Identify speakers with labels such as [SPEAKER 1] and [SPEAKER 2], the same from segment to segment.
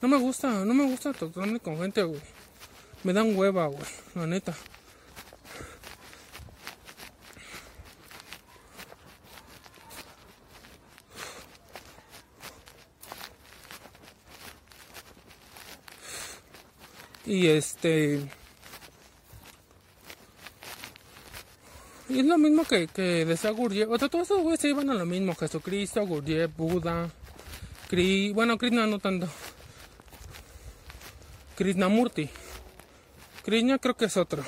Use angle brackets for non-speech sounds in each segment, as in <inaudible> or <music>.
[SPEAKER 1] No me gusta, no me gusta tocarme con gente, güey. Me dan hueva, güey, la neta. Y este. Y es lo mismo que, que decía Gurdjieff. O sea, todos esos güeyes se iban a lo mismo. Jesucristo, Gurdjieff, Buda, Kri... Bueno, Krishna no tanto. Krishnamurti. Krishna creo que es otro.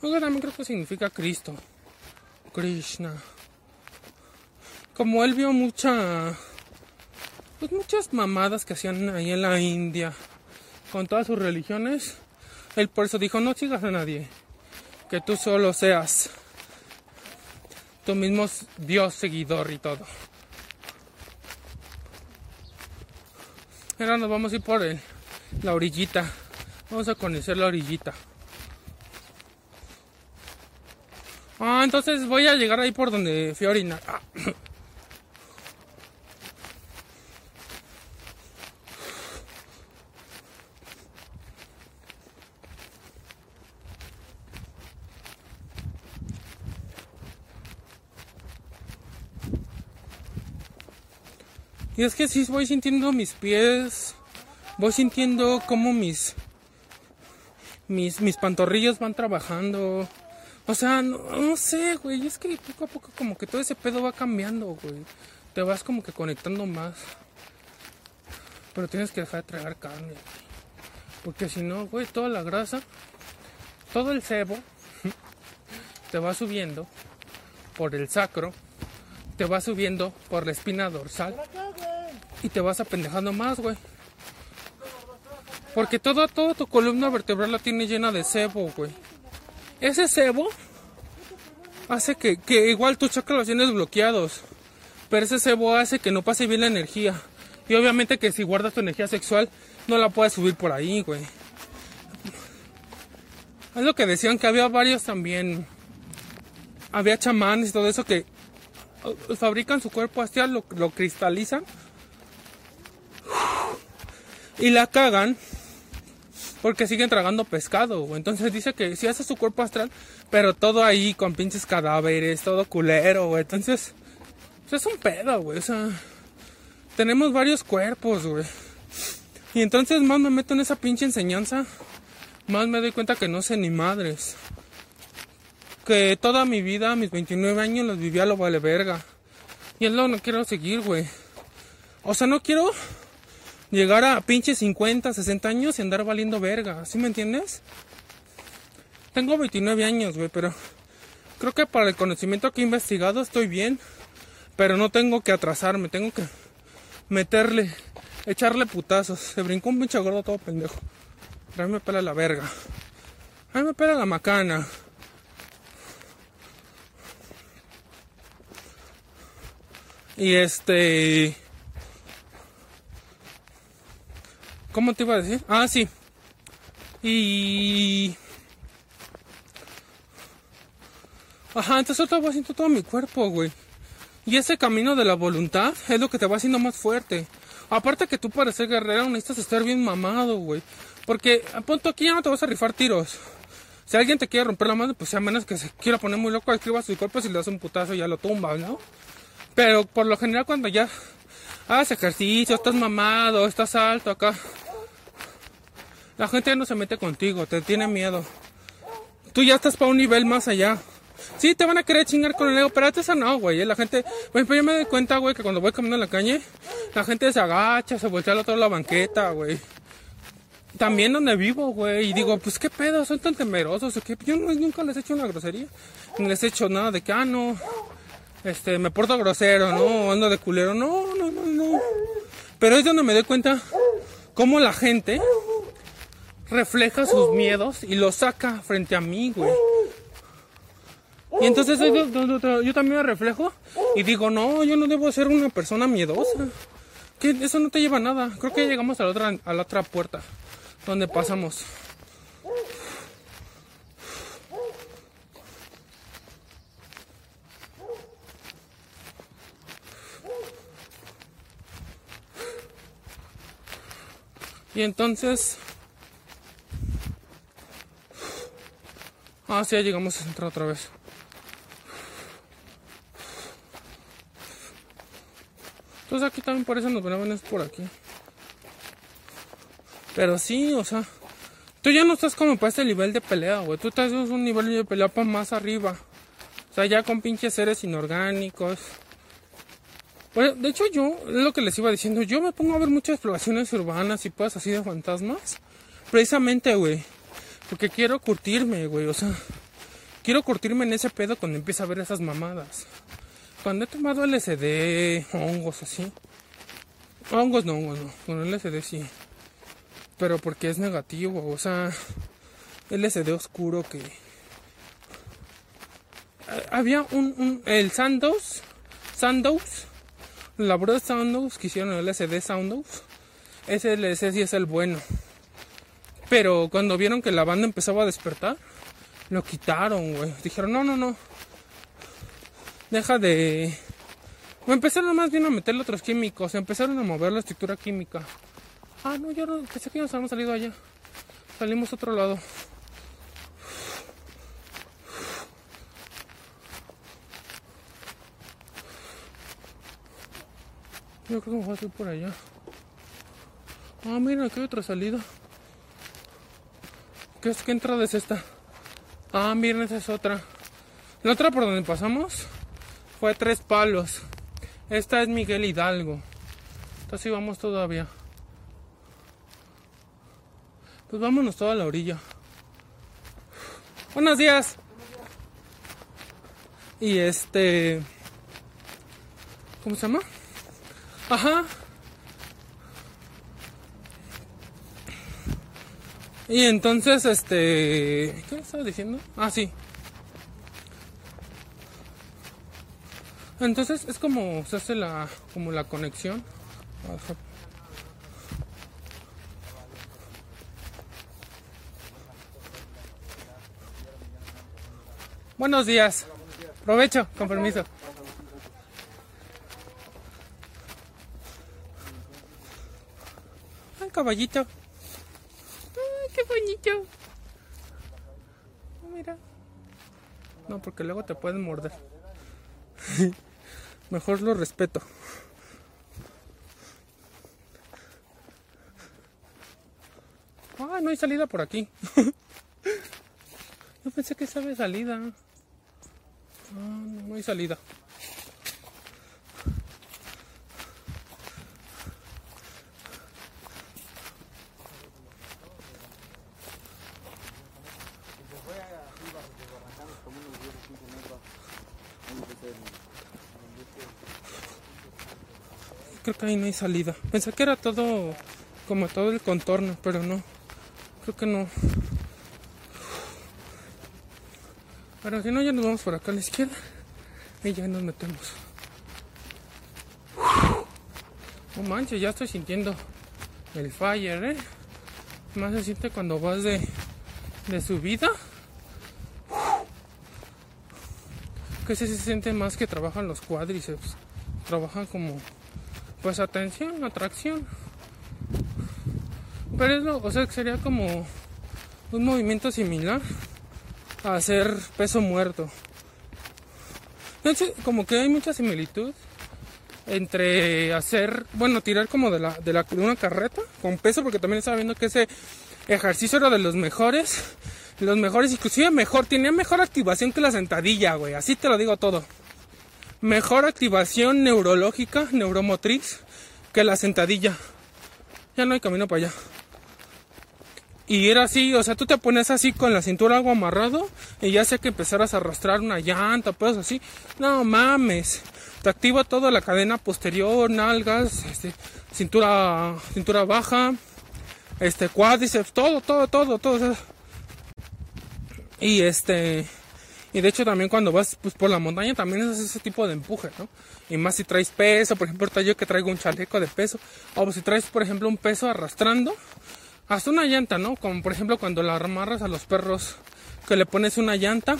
[SPEAKER 1] También creo que significa Cristo. Krishna. Como él vio mucha... Pues muchas mamadas que hacían ahí en la India. Con todas sus religiones. Él por eso dijo, no sigas a nadie que tú solo seas tu mismo Dios seguidor y todo. Ahora nos vamos a ir por la orillita. Vamos a conocer la orillita. Ah, entonces voy a llegar ahí por donde fui a orinar. Ah. Es que sí voy sintiendo mis pies, voy sintiendo como mis mis mis pantorrillas van trabajando. O sea, no, sé, güey, es que poco a poco como que todo ese pedo va cambiando, güey. Te vas como que conectando más. Pero tienes que dejar de tragar carne. Porque si no, güey, toda la grasa, todo el cebo <laughs> te va subiendo por el sacro, te va subiendo por la espina dorsal y te vas apendejando más, güey. Porque toda, toda tu columna vertebral la tiene llena de sebo, güey. Ese sebo hace que, que igual tus chakras los tienes bloqueados. Pero ese sebo hace que no pase bien la energía. Y obviamente que si guardas tu energía sexual, no la puedes subir por ahí, güey. Es lo que decían que había varios también. Había chamanes y todo eso que uh, fabrican su cuerpo astral, lo, lo cristalizan y la cagan porque siguen tragando pescado. Entonces dice que si hace su cuerpo astral, pero todo ahí con pinches cadáveres, todo culero, güey. Entonces, es un pedo, güey. O sea, tenemos varios cuerpos, güey. Y entonces más me meto en esa pinche enseñanza, más me doy cuenta que no sé ni madres. Que toda mi vida, mis 29 años, los viví a lo vale verga. Y es lo que no quiero seguir, güey. O sea, no quiero llegar a pinche 50, 60 años y andar valiendo verga. ¿Sí me entiendes? Tengo 29 años, güey, pero creo que para el conocimiento que he investigado estoy bien. Pero no tengo que atrasarme, tengo que meterle, echarle putazos. Se brincó un pinche gordo todo pendejo. a mí me pela la verga. A mí me pela la macana. Y este... ¿Cómo te iba a decir? Ah, sí. Y... Ajá, entonces te va haciendo todo mi cuerpo, güey. Y ese camino de la voluntad es lo que te va haciendo más fuerte. Aparte que tú para ser guerrero necesitas estar bien mamado, güey. Porque a punto aquí ya no te vas a rifar tiros. Si alguien te quiere romper la mano, pues a menos que se quiera poner muy loco, escriba su cuerpo, si le das un putazo ya lo tumba, ¿no? Pero por lo general cuando ya haces ejercicio, estás mamado, estás alto acá, la gente no se mete contigo, te tiene miedo. Tú ya estás para un nivel más allá. Sí, te van a querer chingar con el ego, pero antes no, güey. ¿eh? La gente, pues yo me doy cuenta, güey, que cuando voy caminando en la calle, la gente se agacha, se voltea al otro lado de la banqueta, güey. También donde vivo, güey. Y digo, pues qué pedo, son tan temerosos. Que yo nunca les he hecho una grosería. Ni les he hecho nada de que, ah, no, este, me porto grosero, no, ando de culero. No, no, no, no. Pero es donde me doy cuenta cómo la gente refleja sus miedos y los saca frente a mí, güey. Y entonces yo, también me reflejo y digo, no, yo no debo ser una persona miedosa. Que eso no te lleva a nada. Creo que llegamos a la otra, a la otra puerta donde pasamos. Y entonces... Ah, sí, ya llegamos a entrar otra vez. Entonces aquí también por eso nos venían es por aquí. Pero sí, o sea, tú ya no estás como para este nivel de pelea, güey. Tú estás en un nivel de pelea para más arriba. O sea, ya con pinches seres inorgánicos. Bueno, de hecho yo, es lo que les iba diciendo, yo me pongo a ver muchas exploraciones urbanas y cosas así de fantasmas. Precisamente, güey. Porque quiero curtirme, güey. O sea, quiero curtirme en ese pedo cuando empiece a ver esas mamadas. Cuando he tomado LSD, hongos así. Hongos no, hongos no. Con LSD sí. Pero porque es negativo, o sea, LSD oscuro que... Había un, un el Sandows, Sandows, la de Sandows que hicieron el LSD Sandows, ese LSD sí es el bueno. Pero cuando vieron que la banda empezaba a despertar, lo quitaron, güey. Dijeron, no, no, no. Deja de... O empezaron más bien a meterle otros químicos, empezaron a mover la estructura química. Ah, no, yo no, pensé que nos habíamos salido allá. Salimos a otro lado. Yo creo que a ir por allá. Ah, mira, aquí hay otra salida. ¿Qué, es, ¿Qué entrada es esta? Ah, miren, esa es otra. La otra por donde pasamos fue Tres Palos. Esta es Miguel Hidalgo. Entonces vamos todavía. Pues vámonos toda la orilla. Buenos días. Y este. ¿Cómo se llama? Ajá. Y entonces, este. ¿Qué estaba diciendo? Ah, sí. Entonces es como se hace la, como la conexión. Buenos días. Provecho, con permiso. Ay, caballito. Mira. No, porque luego te pueden morder. <laughs> Mejor lo respeto. Ah, no hay salida por aquí. <laughs> Yo pensé que estaba salida. Ah, no hay salida. Que ahí no hay salida. Pensé que era todo como todo el contorno, pero no. Creo que no. Pero si no, ya nos vamos por acá a la izquierda. Y ya nos metemos. No manches, ya estoy sintiendo el fire, ¿eh? Más se siente cuando vas de, de subida. Que se siente más que trabajan los cuádriceps. Trabajan como, pues atención, atracción. Pero es lo, o sea, sería como un movimiento similar a hacer peso muerto. como que hay mucha similitud entre hacer, bueno, tirar como de, la, de, de una carreta con peso, porque también estaba viendo que ese ejercicio era de los mejores, los mejores, inclusive mejor, tenía mejor activación que la sentadilla, güey, así te lo digo todo. Mejor activación neurológica, neuromotriz, que la sentadilla. Ya no hay camino para allá. Y era así, o sea, tú te pones así con la cintura algo amarrado y ya sé que empezaras a arrastrar una llanta, pues así. No mames. Te activa toda la cadena posterior, nalgas, este, cintura, cintura baja, este, cuádriceps, todo, todo, todo, todo. Y este, y de hecho también cuando vas pues, por la montaña también es ese tipo de empuje, ¿no? Y más si traes peso, por ejemplo, yo que traigo un chaleco de peso, o si traes, por ejemplo, un peso arrastrando, hasta una llanta, ¿no? Como por ejemplo cuando la amarras a los perros, que le pones una llanta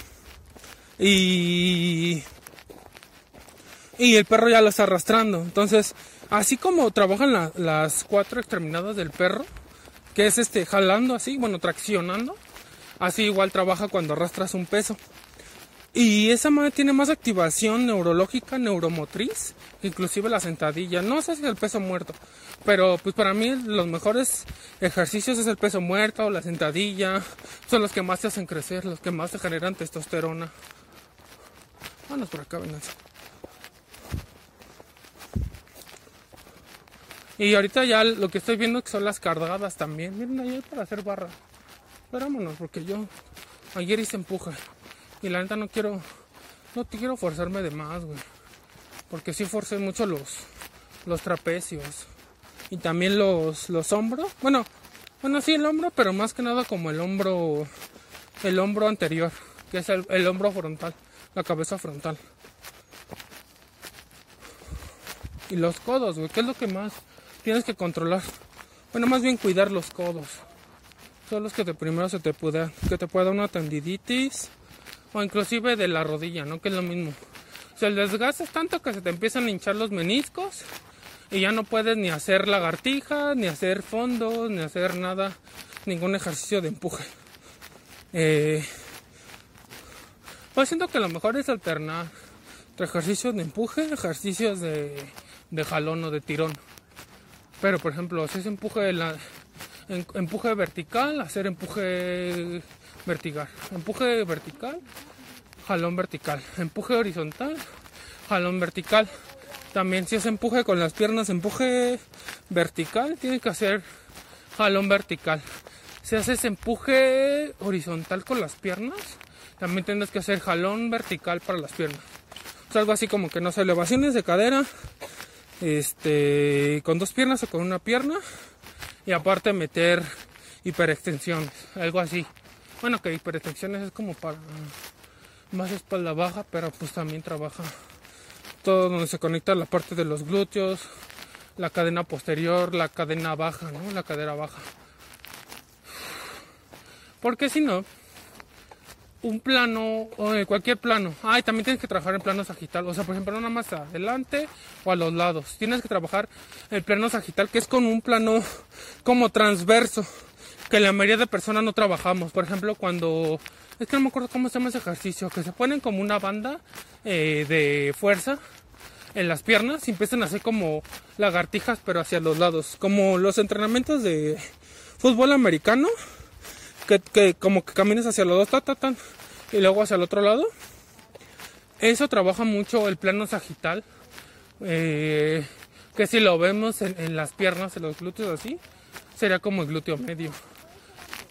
[SPEAKER 1] y y el perro ya lo está arrastrando. Entonces, así como trabajan las cuatro extremidades del perro, que es este jalando así, bueno, traccionando. Así igual trabaja cuando arrastras un peso. Y esa madre tiene más activación neurológica, neuromotriz, inclusive la sentadilla. No sé si el peso muerto, pero pues para mí los mejores ejercicios es el peso muerto, la sentadilla. Son los que más te hacen crecer, los que más te generan testosterona. Vamos por acá, vengan. Y ahorita ya lo que estoy viendo que son las cargadas también. Miren, ahí hay para hacer barra. Esperámonos, porque yo ayer hice empuje. Y la neta no quiero, no quiero forzarme de más, güey. Porque sí forcé mucho los, los trapecios. Y también los, los hombros. Bueno, bueno, sí el hombro, pero más que nada como el hombro, el hombro anterior, que es el, el hombro frontal, la cabeza frontal. Y los codos, güey, ¿qué es lo que más tienes que controlar? Bueno, más bien cuidar los codos. Son los que de primero se te puede, que te pueda una tendiditis o inclusive de la rodilla, ¿no? Que es lo mismo. O sea, el desgaste es tanto que se te empiezan a hinchar los meniscos y ya no puedes ni hacer lagartijas, ni hacer fondos, ni hacer nada, ningún ejercicio de empuje. Eh, pues siento que lo mejor es alternar entre ejercicios de empuje, ejercicios de, de jalón o de tirón. Pero por ejemplo, si es empuje, la, empuje vertical, hacer empuje vertical. Empuje vertical, jalón vertical. Empuje horizontal, jalón vertical. También si es empuje con las piernas, empuje vertical, tiene que hacer jalón vertical. Si haces empuje horizontal con las piernas, también tienes que hacer jalón vertical para las piernas. Es algo así como que no sé, elevaciones de cadera, este, con dos piernas o con una pierna, y aparte meter hiperextensiones, algo así. Bueno, que hiperextensiones es como para más espalda baja, pero pues también trabaja todo donde se conecta la parte de los glúteos, la cadena posterior, la cadena baja, ¿no? La cadera baja. Porque si no, un plano, o cualquier plano, ay, también tienes que trabajar en plano sagital, o sea, por ejemplo, no nada más adelante o a los lados, tienes que trabajar el plano sagital, que es con un plano como transverso que la mayoría de personas no trabajamos. Por ejemplo, cuando es que no me acuerdo cómo se llama ese ejercicio, que se ponen como una banda eh, de fuerza en las piernas y empiezan a hacer como lagartijas, pero hacia los lados, como los entrenamientos de fútbol americano, que, como que caminas hacia los dos, ta, y luego hacia el otro lado. Eso trabaja mucho el plano sagital, eh, que si lo vemos en las piernas, en los glúteos así, sería como el glúteo medio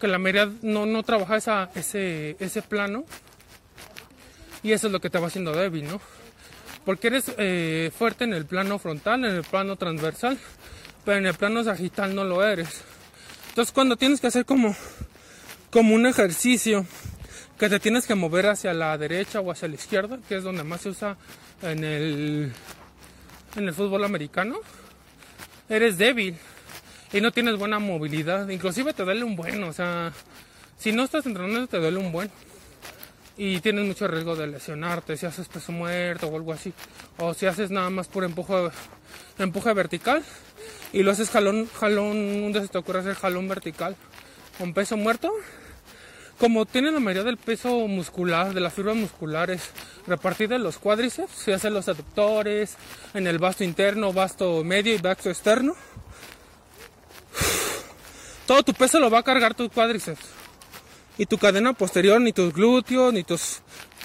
[SPEAKER 1] que la mayoría no, no trabaja esa, ese, ese plano y eso es lo que te va haciendo débil, ¿no? Porque eres eh, fuerte en el plano frontal, en el plano transversal, pero en el plano sagital no lo eres. Entonces cuando tienes que hacer como, como un ejercicio que te tienes que mover hacia la derecha o hacia la izquierda, que es donde más se usa en el, en el fútbol americano, eres débil y no tienes buena movilidad, inclusive te duele un buen, o sea, si no estás entrenando te duele un buen. Y tienes mucho riesgo de lesionarte si haces peso muerto o algo así, o si haces nada más por empuje, empuje vertical y lo haces jalón, jalón, un día se te ocurre hacer jalón vertical con peso muerto, como tiene la mayoría del peso muscular, de las fibras musculares repartidas en los cuádriceps, si haces los aductores, en el vasto interno, vasto medio y vasto externo, <sighs> todo tu peso lo va a cargar tu cuádriceps. Y tu cadena posterior, ni tus glúteos, ni tus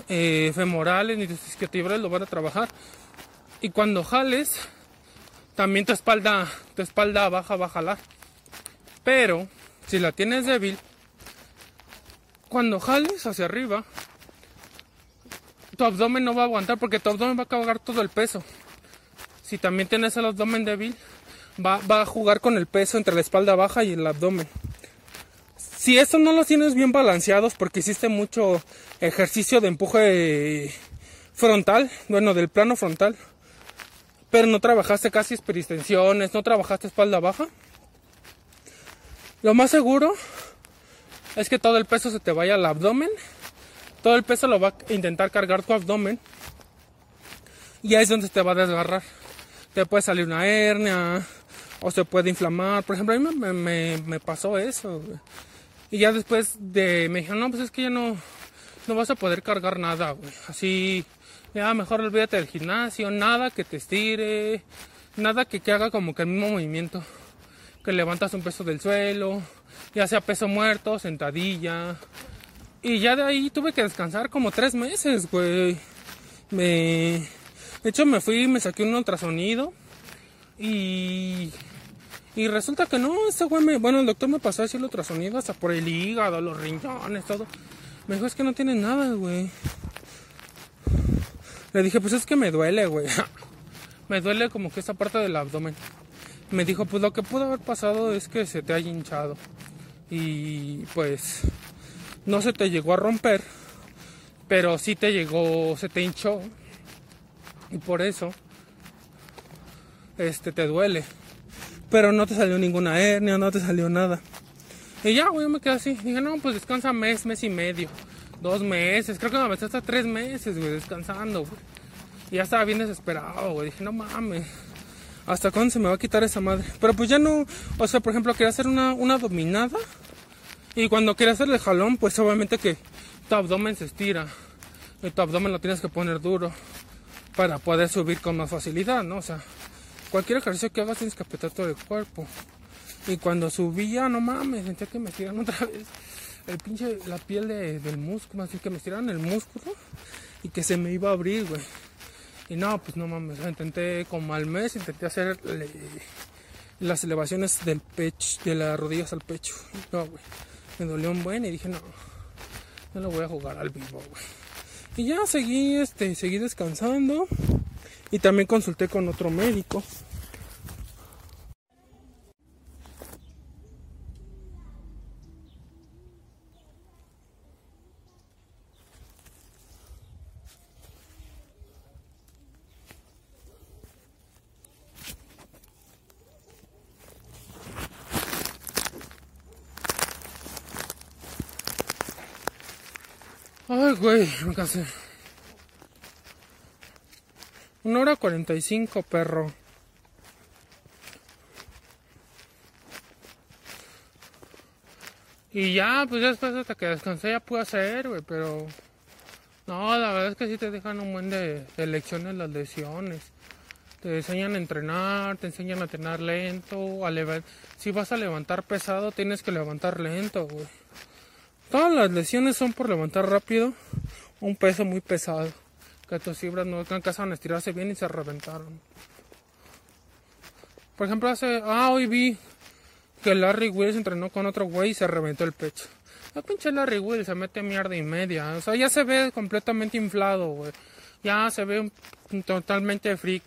[SPEAKER 1] eh, femorales, ni tus isquiotibiales lo van a trabajar. Y cuando jales, también tu espalda, tu espalda baja va a jalar. Pero, si la tienes débil, cuando jales hacia arriba, tu abdomen no va a aguantar porque tu abdomen va a cargar todo el peso. Si también tienes el abdomen débil, va, a jugar con el peso entre la espalda baja y el abdomen. Si eso no lo tienes bien balanceados porque hiciste mucho ejercicio de empuje frontal, bueno, del plano frontal, pero no trabajaste casi peristensiones, no trabajaste espalda baja, lo más seguro es que todo el peso se te vaya al abdomen, todo el peso lo va a intentar cargar tu abdomen y ahí es donde te va a desgarrar. Te puede salir una hernia, o se puede inflamar. Por ejemplo, a mí me, pasó eso. Y ya después de me dijeron, no, pues es que ya no, no vas a poder cargar nada, güey. Así, ya mejor olvídate del gimnasio, nada que te estire, nada que, que haga como que el mismo movimiento. Que levantas un peso del suelo, ya sea peso muerto, sentadilla. Y ya de ahí tuve que descansar como tres meses, güey. Me... De hecho me fui, me saqué un ultrasonido y... Y resulta que no, ese güey me... Bueno, el doctor me pasó a decir el ultrasonido hasta por el hígado, los riñones, todo. Me dijo, es que no tiene nada, güey. Le dije, pues es que me duele, güey. <laughs> me duele como que esa parte del abdomen. Me dijo, pues lo que pudo haber pasado es que se te haya hinchado. Y pues no se te llegó a romper, pero sí te llegó, se te hinchó. Y por eso este te duele. Pero no te salió ninguna hernia, no te salió nada. Y ya, güey, yo me quedé así. Dije, no, pues descansa mes, mes y medio. Dos meses, creo que me aventé hasta tres meses, güey, descansando, güey. Y ya estaba bien desesperado, güey. Dije, no mames. ¿Hasta cuándo se me va a quitar esa madre? Pero pues ya no, o sea, por ejemplo, quería hacer una, una dominada. Y cuando quería hacer el jalón, pues obviamente que tu abdomen se estira. Y tu abdomen lo tienes que poner duro para poder subir con más facilidad, ¿no? O sea, cualquier ejercicio que hagas tienes que apretar todo el cuerpo. Y cuando subía, no mames, sentía que me estiran <laughs> otra vez el pinche, la piel de- del músculo, así que me estiraron el músculo y que se me iba a abrir, güey. Y no, pues no mames, intenté como al mes, intenté hacer las elevaciones del pecho, de las rodillas al pecho. No, güey, me dolió un buen y dije, no, no lo voy a jugar al vivo, güey. Y ya seguí, este, seguí descansando y también consulté con otro médico. Ay, güey, me cansé. Una hora cuarenta y cinco, perro. Y ya, pues ya después hasta que descansé ya pude hacer, güey, pero... No, la verdad es que sí te dejan un buen de, de lecciones las lesiones. Te enseñan a entrenar, te enseñan a entrenar lento, a. Si vas a levantar pesado, tienes que levantar lento, güey. Todas las lesiones son por levantar rápido un peso muy pesado. Que tus fibras no alcanzan a estirarse bien y se reventaron. Por ejemplo, hace. Ah, hoy vi que Larry Wills entrenó con otro güey y se reventó el pecho. La pinche Larry Wills se mete mierda y media. O sea, ya se ve completamente inflado, güey. Ya se ve totalmente freak.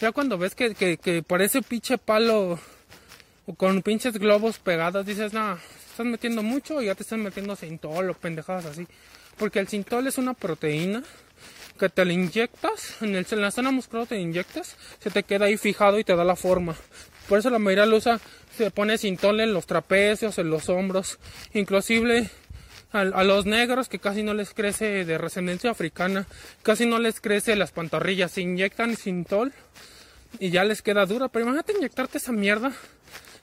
[SPEAKER 1] Ya cuando ves que, que, que parece pinche palo con pinches globos pegados, dices, no, estás metiendo mucho y ya te estás metiendo cintol o pendejadas así. Porque el cintol es una proteína que te la inyectas, en, el, en la zona muscular te inyectas, se te queda ahí fijado y te da la forma. Por eso la mayoría lo usa, se pone cintol en los trapecios, en los hombros, inclusive a, a los negros que casi no les crece de descendencia africana, casi no les crece las pantorrillas, se inyectan cintol y ya les queda dura. Pero imagínate inyectarte esa mierda.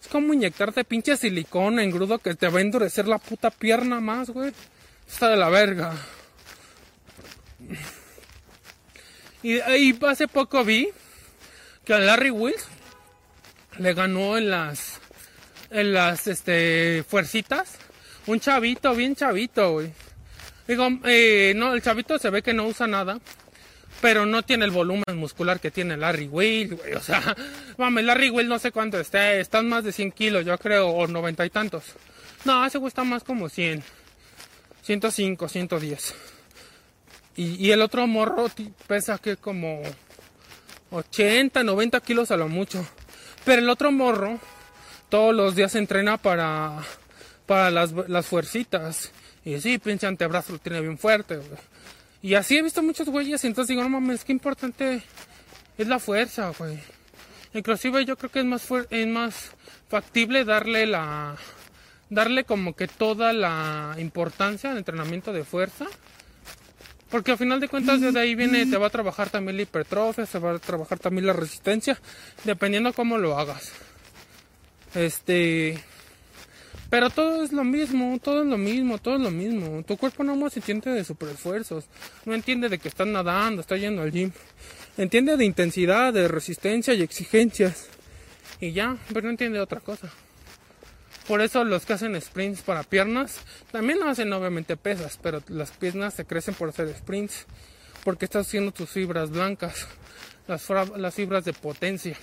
[SPEAKER 1] Es como inyectarte pinche silicona en grudo que te va a endurecer la puta pierna más, güey. Está de la verga. Y, y hace poco vi que a Larry Wills le ganó en las en las este fuercitas un chavito, bien chavito, güey. Digo, eh, no, el chavito se ve que no usa nada, pero no tiene el volumen muscular que tiene Larry Will, güey. O sea, <laughs> mames, Larry Will no sé cuánto esté, están más de 100 kilos, yo creo, o 90 y tantos. No, ese está más como 100, 105, 110. Y, y el otro morro pesa que como 80, 90 kilos a lo mucho. Pero el otro morro todos los días entrena para, para las, las fuercitas. Y sí, pinche antebrazo lo tiene bien fuerte. Y así he visto güeyes, y entonces digo, no mames, qué importante es la fuerza, güey. Inclusive yo creo que es más es más factible darle la darle como que toda la importancia al entrenamiento de fuerza. Porque al final de cuentas de ahí viene, te va a trabajar también la hipertrofia, se va a trabajar también la resistencia, dependiendo cómo lo hagas. Este. Pero todo es lo mismo, todo es lo mismo, todo es lo mismo. Tu cuerpo no más entiende de superesfuerzos. No entiende de que estás nadando, estás yendo al gym. Entiende de intensidad, de resistencia y exigencias. Y ya, pero no entiende otra cosa. Por eso los que hacen sprints para piernas, también hacen obviamente pesas, pero las piernas se crecen por hacer sprints. Porque estás haciendo tus fibras blancas, las fibras de potencia.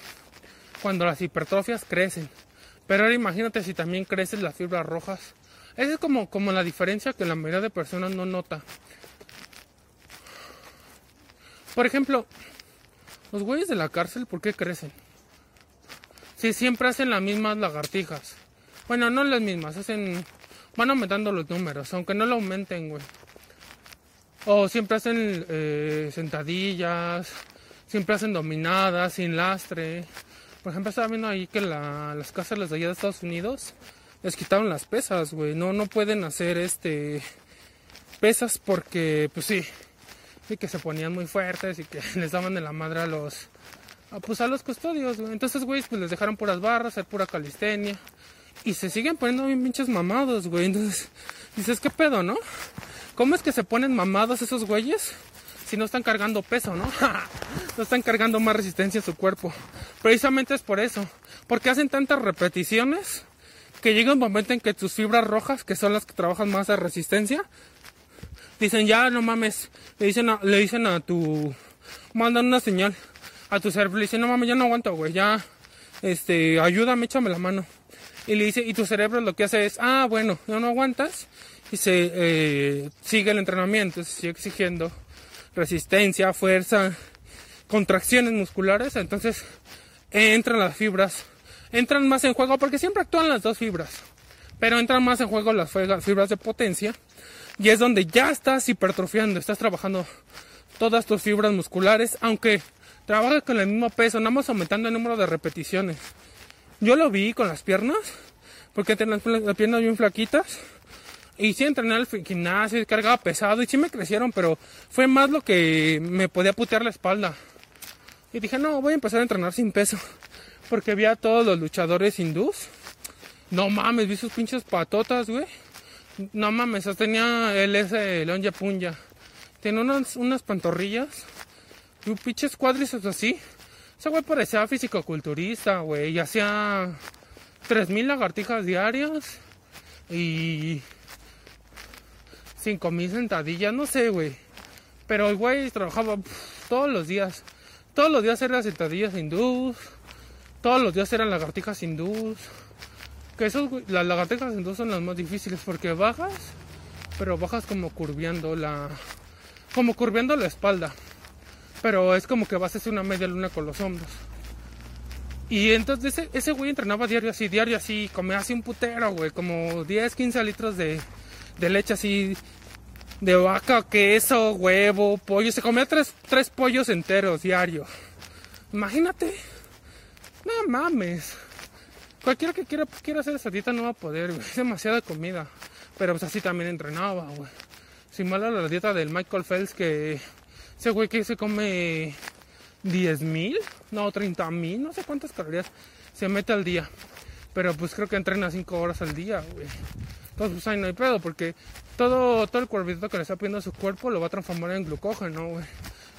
[SPEAKER 1] Cuando las hipertrofias crecen. Pero ahora imagínate si también crecen las fibras rojas. Esa es como, como la diferencia que la mayoría de personas no nota. Por ejemplo, los güeyes de la cárcel, ¿por qué crecen? Si siempre hacen las mismas lagartijas. Bueno, no las mismas, hacen. Van aumentando los números, aunque no lo aumenten, güey. O siempre hacen eh, sentadillas, siempre hacen dominadas, sin lastre. Por ejemplo, estaba viendo ahí que las cárceles de allá de Estados Unidos les quitaron las pesas, güey. No, no pueden hacer este pesas porque, pues sí, sí que se ponían muy fuertes y que <laughs> les daban de la madre a los, pues a los custodios, güey. Entonces, güey, pues les dejaron puras barras, hacer pura calistenia. Y se siguen poniendo bien pinches mamados, güey. Entonces, dices, ¿qué pedo, no? ¿Cómo es que se ponen mamados esos güeyes? Si no están cargando peso, ¿no? <laughs> no están cargando más resistencia a su cuerpo. Precisamente es por eso, porque hacen tantas repeticiones que llega un momento en que tus fibras rojas, que son las que trabajan más de resistencia, dicen, ya no mames, le dicen a, le dicen a tu, mandan una señal a tu cerebro, le dicen, no mames, ya no aguanto, güey, ya, este, ayúdame, échame la mano. Y le dice, y tu cerebro lo que hace es, ah, bueno, ya no aguantas, y se eh, sigue el entrenamiento, se sigue exigiendo resistencia, fuerza, contracciones musculares, entonces entran las fibras, entran más en juego porque siempre actúan las dos fibras, pero entran más en juego las fibras de potencia y es donde ya estás hipertrofiando, estás trabajando todas tus fibras musculares, aunque trabajas con el mismo peso, nada más aumentando el número de repeticiones. Yo lo vi con las piernas, porque tengo las piernas bien flaquitas y sí entrené al gimnasio, cargaba pesado y sí me crecieron, pero fue más lo que me podía putear la espalda. Y dije, no, voy a empezar a entrenar sin peso. <laughs> Porque vi a todos los luchadores hindús. No mames, vi sus pinches patotas, güey. No mames, tenía el ese León Yapunya. Tiene unas, unas pantorrillas. Y un pinches cuádriceps así. Ese güey parecía físico-culturista, güey. Y hacía 3000 lagartijas diarias. Y 5000 sentadillas, no sé, güey. Pero el güey trabajaba todos los días. Todos los días eran sentadillas hindús. Todos los días eran lagartijas hindús. Que esos, las lagartijas hindús son las más difíciles porque bajas, pero bajas como curviando la. Como curviando la espalda. Pero es como que vas a hacer una media luna con los hombros. Y entonces ese, ese güey entrenaba diario así, diario así, comía así un putero, güey, como 10, 15 litros de, de leche así de vaca, queso, huevo, pollo. Se comía tres, tres pollos enteros diario. Imagínate. No mames. Cualquiera que quiera, quiera hacer esa dieta no va a poder, Es demasiada comida. Pero pues así también entrenaba, güey. Sin mala la dieta del Michael Phelps que ese güey que se come 10 mil, no 30 mil, no sé cuántas calorías se mete al día. Pero pues creo que entrena 5 horas al día, güey. Entonces, pues ahí no hay pedo, porque todo, todo el cuerpito que le está pidiendo a su cuerpo lo va a transformar en glucógeno, güey.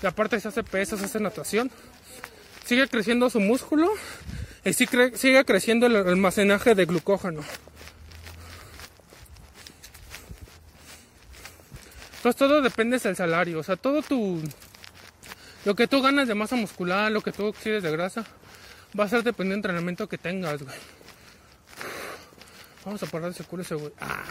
[SPEAKER 1] Y aparte se hace pesas, hace natación. Sigue creciendo su músculo y sigue creciendo el almacenaje de glucógeno. Entonces todo depende del salario, o sea, todo tu... Lo que tú ganas de masa muscular, lo que tú quieres de grasa, va a ser dependiendo del entrenamiento que tengas, güey. Vamos a parar ese culo ese güey. Ah.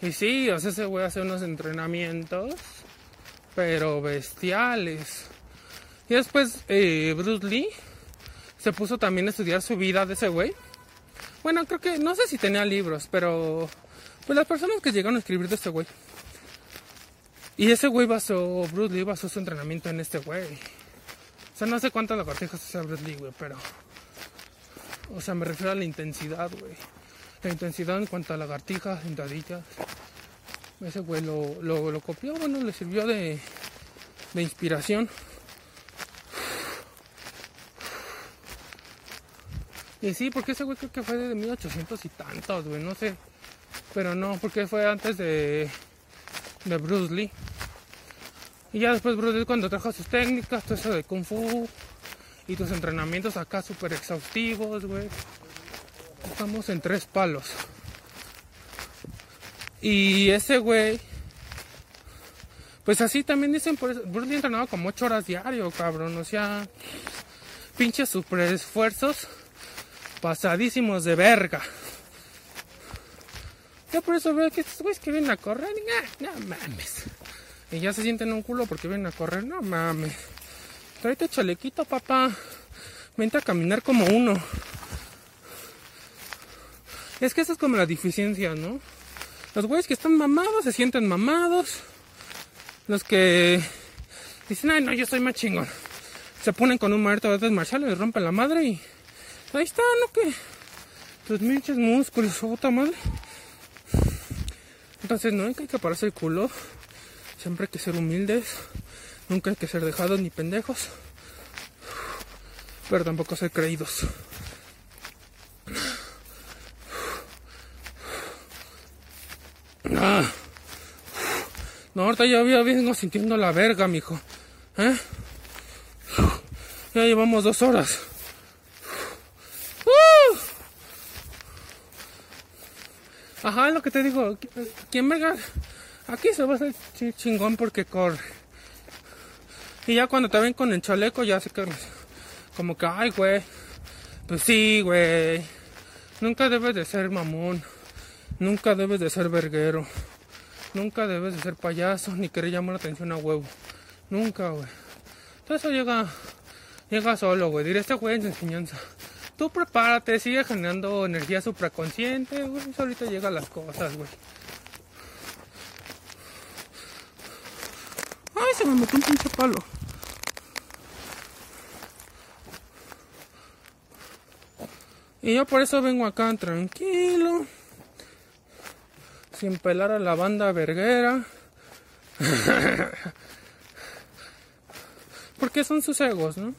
[SPEAKER 1] Y sí, o sea, ese güey hace unos entrenamientos, pero bestiales. Y después eh, Bruce Lee se puso también a estudiar su vida de ese güey. Bueno, creo que, no sé si tenía libros, pero pues las personas que llegaron a escribir de este güey y ese güey basó, Bruce Lee basó su entrenamiento en este güey. O sea, no sé cuántas lagartijas hace Bruce Lee, güey, pero... O sea, me refiero a la intensidad, güey. La intensidad en cuanto a lagartijas, sentadillas. Ese güey lo, lo, lo copió, bueno, le sirvió de, de inspiración. Y sí, porque ese güey creo que fue de 1800 y tantos, güey, no sé. Pero no, porque fue antes de, de Bruce Lee. Y ya después Bruce Lee cuando trajo sus técnicas, todo eso de Kung Fu y tus entrenamientos acá súper exhaustivos, güey. Estamos en tres palos. Y ese güey, pues así también dicen, por eso, Bruce Lee entrenaba como 8 horas diario, cabrón. O sea, pinches super esfuerzos pasadísimos de verga. Yo por eso veo que estos güeyes que vienen a correr, no, no mames. Y ya se sienten un culo porque vienen a correr, no mames. Tráete chalequito, papá. Vente a caminar como uno. Es que esa es como la deficiencia, ¿no? Los güeyes que están mamados se sienten mamados. Los que dicen, ay, no, yo soy más chingón. Se ponen con un maestro de artes marciales, les rompen la madre y ahí está, ¿no? Que tus minches músculos, puta madre. Entonces, no hay que pararse el culo. Siempre hay que ser humildes. Nunca hay que ser dejados ni pendejos. Pero tampoco ser creídos. Ah. No, ahorita ya vengo sintiendo la verga, mijo. ¿Eh? Ya llevamos dos horas. ¡Uh! Ajá, lo que te digo. ¿Quién verga? Aquí se va a hacer chingón porque corre. Y ya cuando te ven con el chaleco, ya se quedan como que, ay, güey. Pues sí, güey. Nunca debes de ser mamón. Nunca debes de ser verguero. Nunca debes de ser payaso ni querer llamar la atención a huevo. Nunca, güey. Todo eso llega, llega solo, güey. Diré este güey en enseñanza. Tú prepárate, sigue generando energía supraconsciente, güey. Ahorita llegan las cosas, güey. Ay, se me metió un pinche palo. Y yo por eso vengo acá tranquilo sin pelar a la banda verguera. <laughs> Porque son sus egos, ¿no?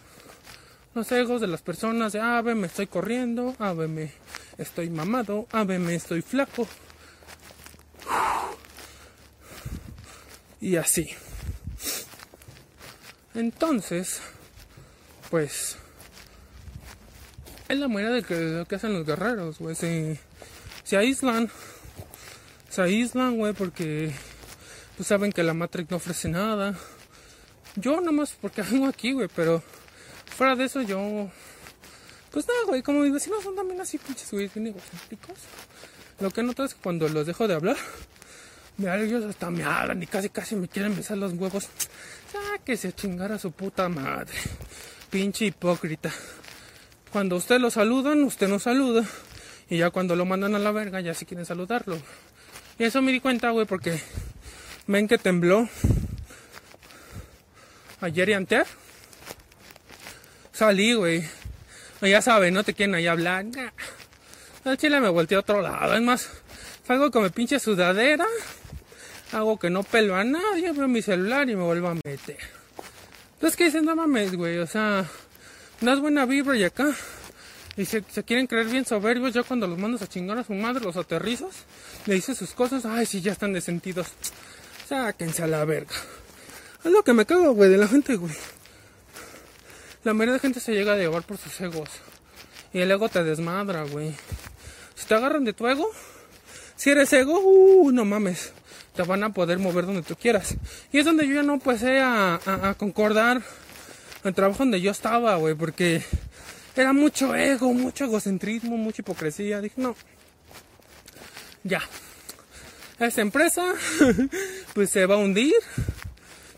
[SPEAKER 1] Los egos de las personas de, ah, me estoy corriendo, ah, me estoy mamado, ah, me estoy flaco. Y así. Entonces, pues, es la manera de que, que hacen los guerreros, güey. Se, se aíslan se aíslan, güey, porque pues saben que la Matrix no ofrece nada. Yo nomás porque <laughs> vengo aquí, güey, pero fuera de eso yo... Pues nada, güey, como mis vecinos son también así pinches, güey, bien egocéntricos. Lo que noto es que cuando los dejo de hablar, <laughs> me ellos hasta me hablan y casi casi me quieren besar los huevos. Ah, que se chingara su puta madre. Pinche hipócrita. Cuando usted lo saludan, usted no saluda. Y ya cuando lo mandan a la verga, ya se quieren saludarlo. Y eso me di cuenta, güey, porque ven que tembló ayer y antes. Salí, güey. Ya saben, no te quieren ahí hablar. El chile me volteé a otro lado. Es más, salgo con mi pinche sudadera. Hago que no pelo a nadie. Veo mi celular y me vuelvo a meter. Entonces, ¿qué dicen? No mames, güey. O sea, no es buena vibra y acá y se, quieren creer bien soberbios, ya cuando los mandas a chingar a su madre, los aterrizos, le dices sus cosas, ay, sí, ya están desentidos. Sáquense a la verga. Es lo que me cago, güey, de la gente, güey. La mayoría de gente se llega a llevar por sus egos. Y el ego te desmadra, güey. Si te agarran de tu ego, si eres ego, uh, no mames. Te van a poder mover donde tú quieras. Y es donde yo ya no empecé a, a, a concordar el trabajo donde yo estaba, güey, porque era mucho ego, mucho egocentrismo, mucha hipocresía. Dije, no, ya. Esta empresa, <laughs> pues se va a hundir.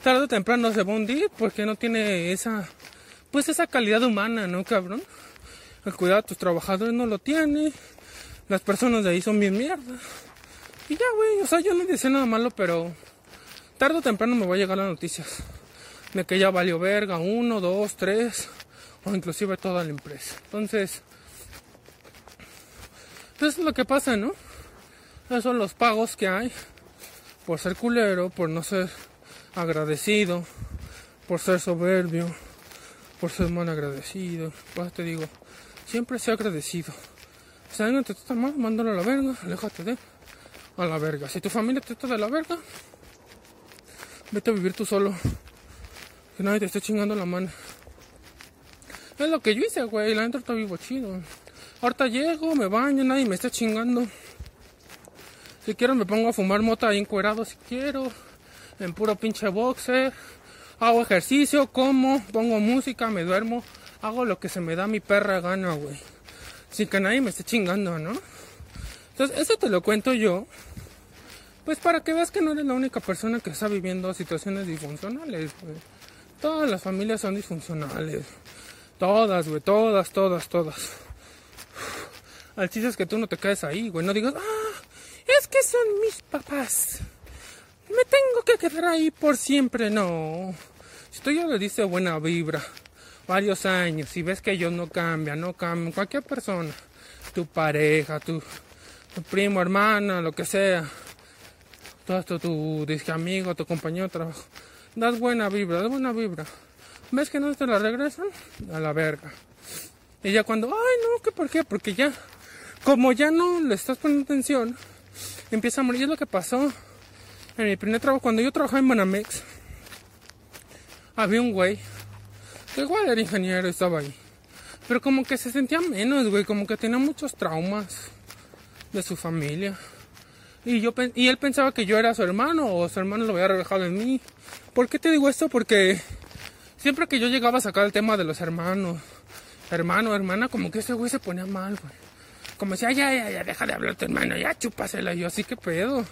[SPEAKER 1] Tarde o temprano se va a hundir porque no tiene esa, pues esa calidad humana, ¿no, cabrón? El cuidado de tus trabajadores no lo tiene. Las personas de ahí son bien mierda. Y ya, güey, o sea, yo no decía nada malo, pero tarde o temprano me va a llegar las noticias de que ya valió verga, uno, dos, tres o inclusive toda la empresa. Entonces, eso es lo que pasa, ¿no? Esos son los pagos que hay por ser culero, por no ser agradecido, por ser soberbio, por ser mal agradecido. Pues te digo, siempre sea agradecido. Si alguien te trata mal, mándalo a la verga, aléjate de a la verga. Si tu familia te trata de la verga, vete a vivir tú solo. Que nadie te esté chingando la mano. Es lo que yo hice, güey. La neta está vivo chido. Ahorita llego, me baño, nadie me está chingando. Si quiero me pongo a fumar mota ahí encuerado si quiero. En puro pinche boxer. Hago ejercicio, como, pongo música, me duermo. Hago lo que se me da mi perra gana, güey. Sin que nadie me esté chingando, ¿no? Entonces, eso te lo cuento yo. Pues para que veas que no eres la única persona que está viviendo situaciones disfuncionales, güey. Todas las familias son disfuncionales. Todas, güey, todas, todas, todas. Al chiste es que tú no te quedes ahí, güey. No digas, ah, es que son mis papás. Me tengo que quedar ahí por siempre. No. Si tú ya le dices buena vibra varios años y ves que ellos no cambian, no cambian, cualquier persona, tu pareja, tu, tu primo, hermana, lo que sea, todo esto, tu disque amigo, tu compañero de trabajo, das buena vibra, das buena vibra. ¿Ves que no te la regresan? A la verga. Y ya cuando, ay no, ¿qué por qué? Porque ya, como ya no le estás poniendo atención, empieza a morir. Es lo que pasó en mi primer trabajo. Cuando yo trabajaba en Banamex, había un güey que igual era ingeniero, estaba ahí. Pero como que se sentía menos, güey, como que tenía muchos traumas de su familia. Y, yo, y él pensaba que yo era su hermano o su hermano lo había reflejado en mí. ¿Por qué te digo esto? Porque Siempre que yo llegaba a sacar el tema de los hermanos, hermano, hermana, como que ese güey se ponía mal, güey. Como decía, ya, ya, ya, deja de hablar tu hermano, ya chúpasela. Y yo, así que pedo.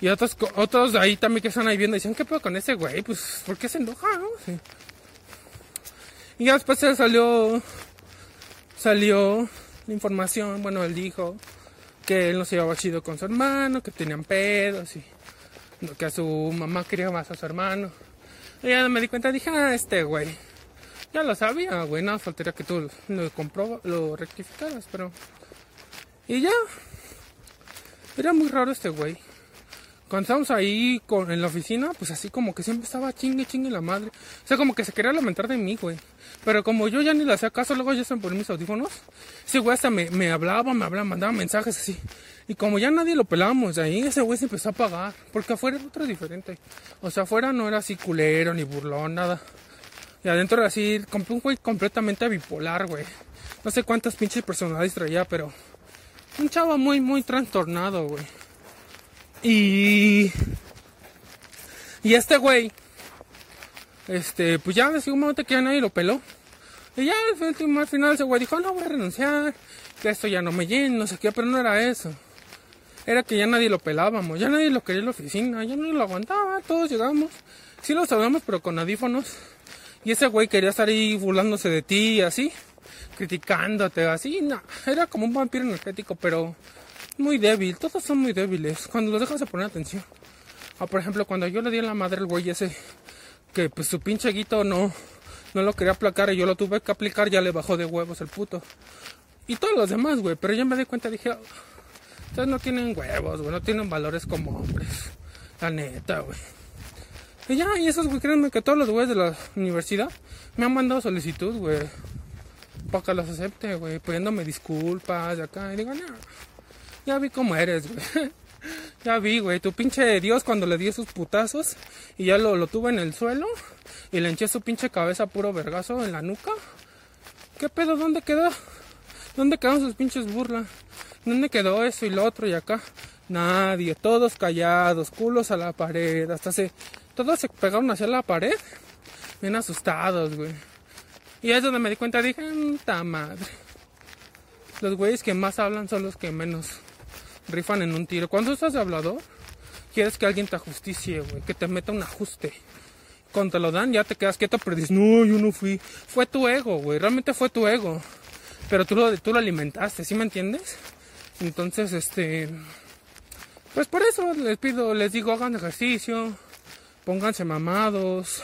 [SPEAKER 1] Y otros, otros ahí también que están ahí viendo, dicen, ¿qué pedo con ese güey? Pues, ¿por qué se enoja, no? Y ya después salió, salió la información, bueno, él dijo que él no se llevaba chido con su hermano, que tenían pedos y que a su mamá quería más a su hermano. Y ya me di cuenta, dije, ah, este güey. Ya lo sabía, güey, nada, faltaría que tú lo comprobas, lo rectificaras, pero... Y ya. Era muy raro este güey. Cuando estábamos ahí con, en la oficina, pues así como que siempre estaba chingue, chingue la madre. O sea, como que se quería lamentar de mí, güey. Pero como yo ya ni le hacía caso, luego ya se me ponían mis audífonos. Ese güey hasta me, me hablaba, me hablaba, mandaba mensajes así. Y como ya nadie lo pelábamos ahí, ese güey se empezó a pagar. Porque afuera era otro diferente. O sea, afuera no era así culero, ni burlón, nada. Y adentro era así, un güey completamente bipolar, güey. No sé cuántas pinches personalidades traía, pero... Un chavo muy, muy trastornado, güey. Y... Y este güey... Este, pues ya de un momento que ya nadie lo peló. Y ya al final ese güey dijo, no voy a renunciar, que esto ya no me llena, no sé qué, pero no era eso era que ya nadie lo pelábamos, ya nadie lo quería en la oficina, ya no lo aguantaba, todos llegamos, sí lo sabemos, pero con audífonos. Y ese güey quería estar ahí burlándose de ti, así, criticándote, así, no, era como un vampiro energético, pero muy débil, todos son muy débiles, cuando los dejas de poner atención. O por ejemplo, cuando yo le di a la madre al güey ese, que pues su pinche guito no, no lo quería aplacar y yo lo tuve que aplicar, ya le bajó de huevos el puto. Y todos los demás, güey, pero yo me di cuenta, dije, Ustedes no tienen huevos, güey, no tienen valores como hombres. La neta, güey. Y ya, y esos, güey, créanme que todos los güeyes de la universidad me han mandado solicitud, güey. Para que los acepte, güey, pidiéndome disculpas de acá. Y digo, no, ya vi cómo eres, güey. <laughs> ya vi, güey, tu pinche Dios cuando le di esos putazos y ya lo, lo tuve en el suelo y le hinché su pinche cabeza puro vergazo en la nuca. ¿Qué pedo? ¿Dónde quedó? ¿Dónde quedaron sus pinches burlas? ¿Dónde quedó eso y lo otro y acá? Nadie, todos callados, culos a la pared, hasta se... Todos se pegaron hacia la pared, bien asustados, güey. Y es donde me di cuenta, dije, ¡ta madre! Los güeyes que más hablan son los que menos rifan en un tiro. Cuando estás de hablador, quieres que alguien te ajusticie, güey, que te meta un ajuste. Cuando te lo dan, ya te quedas quieto, pero dices, no, yo no fui. Fue tu ego, güey, realmente fue tu ego. Pero tú lo, tú lo alimentaste, ¿sí me entiendes? Entonces, este, pues por eso les pido, les digo, hagan ejercicio, pónganse mamados,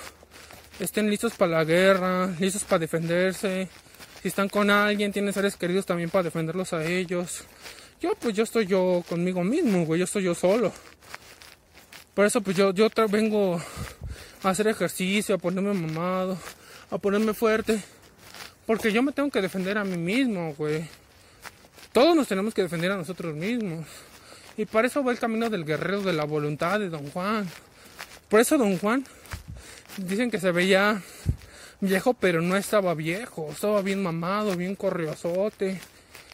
[SPEAKER 1] estén listos para la guerra, listos para defenderse. Si están con alguien, tienen seres queridos también para defenderlos a ellos. Yo, pues yo estoy yo conmigo mismo, güey, yo estoy yo solo. Por eso pues yo, yo vengo a hacer ejercicio, a ponerme mamado, a ponerme fuerte. Porque yo me tengo que defender a mí mismo, güey. Todos nos tenemos que defender a nosotros mismos. Y para eso va el camino del guerrero de la voluntad de Don Juan. Por eso Don Juan dicen que se veía viejo, pero no estaba viejo. Estaba bien mamado, bien corriosote.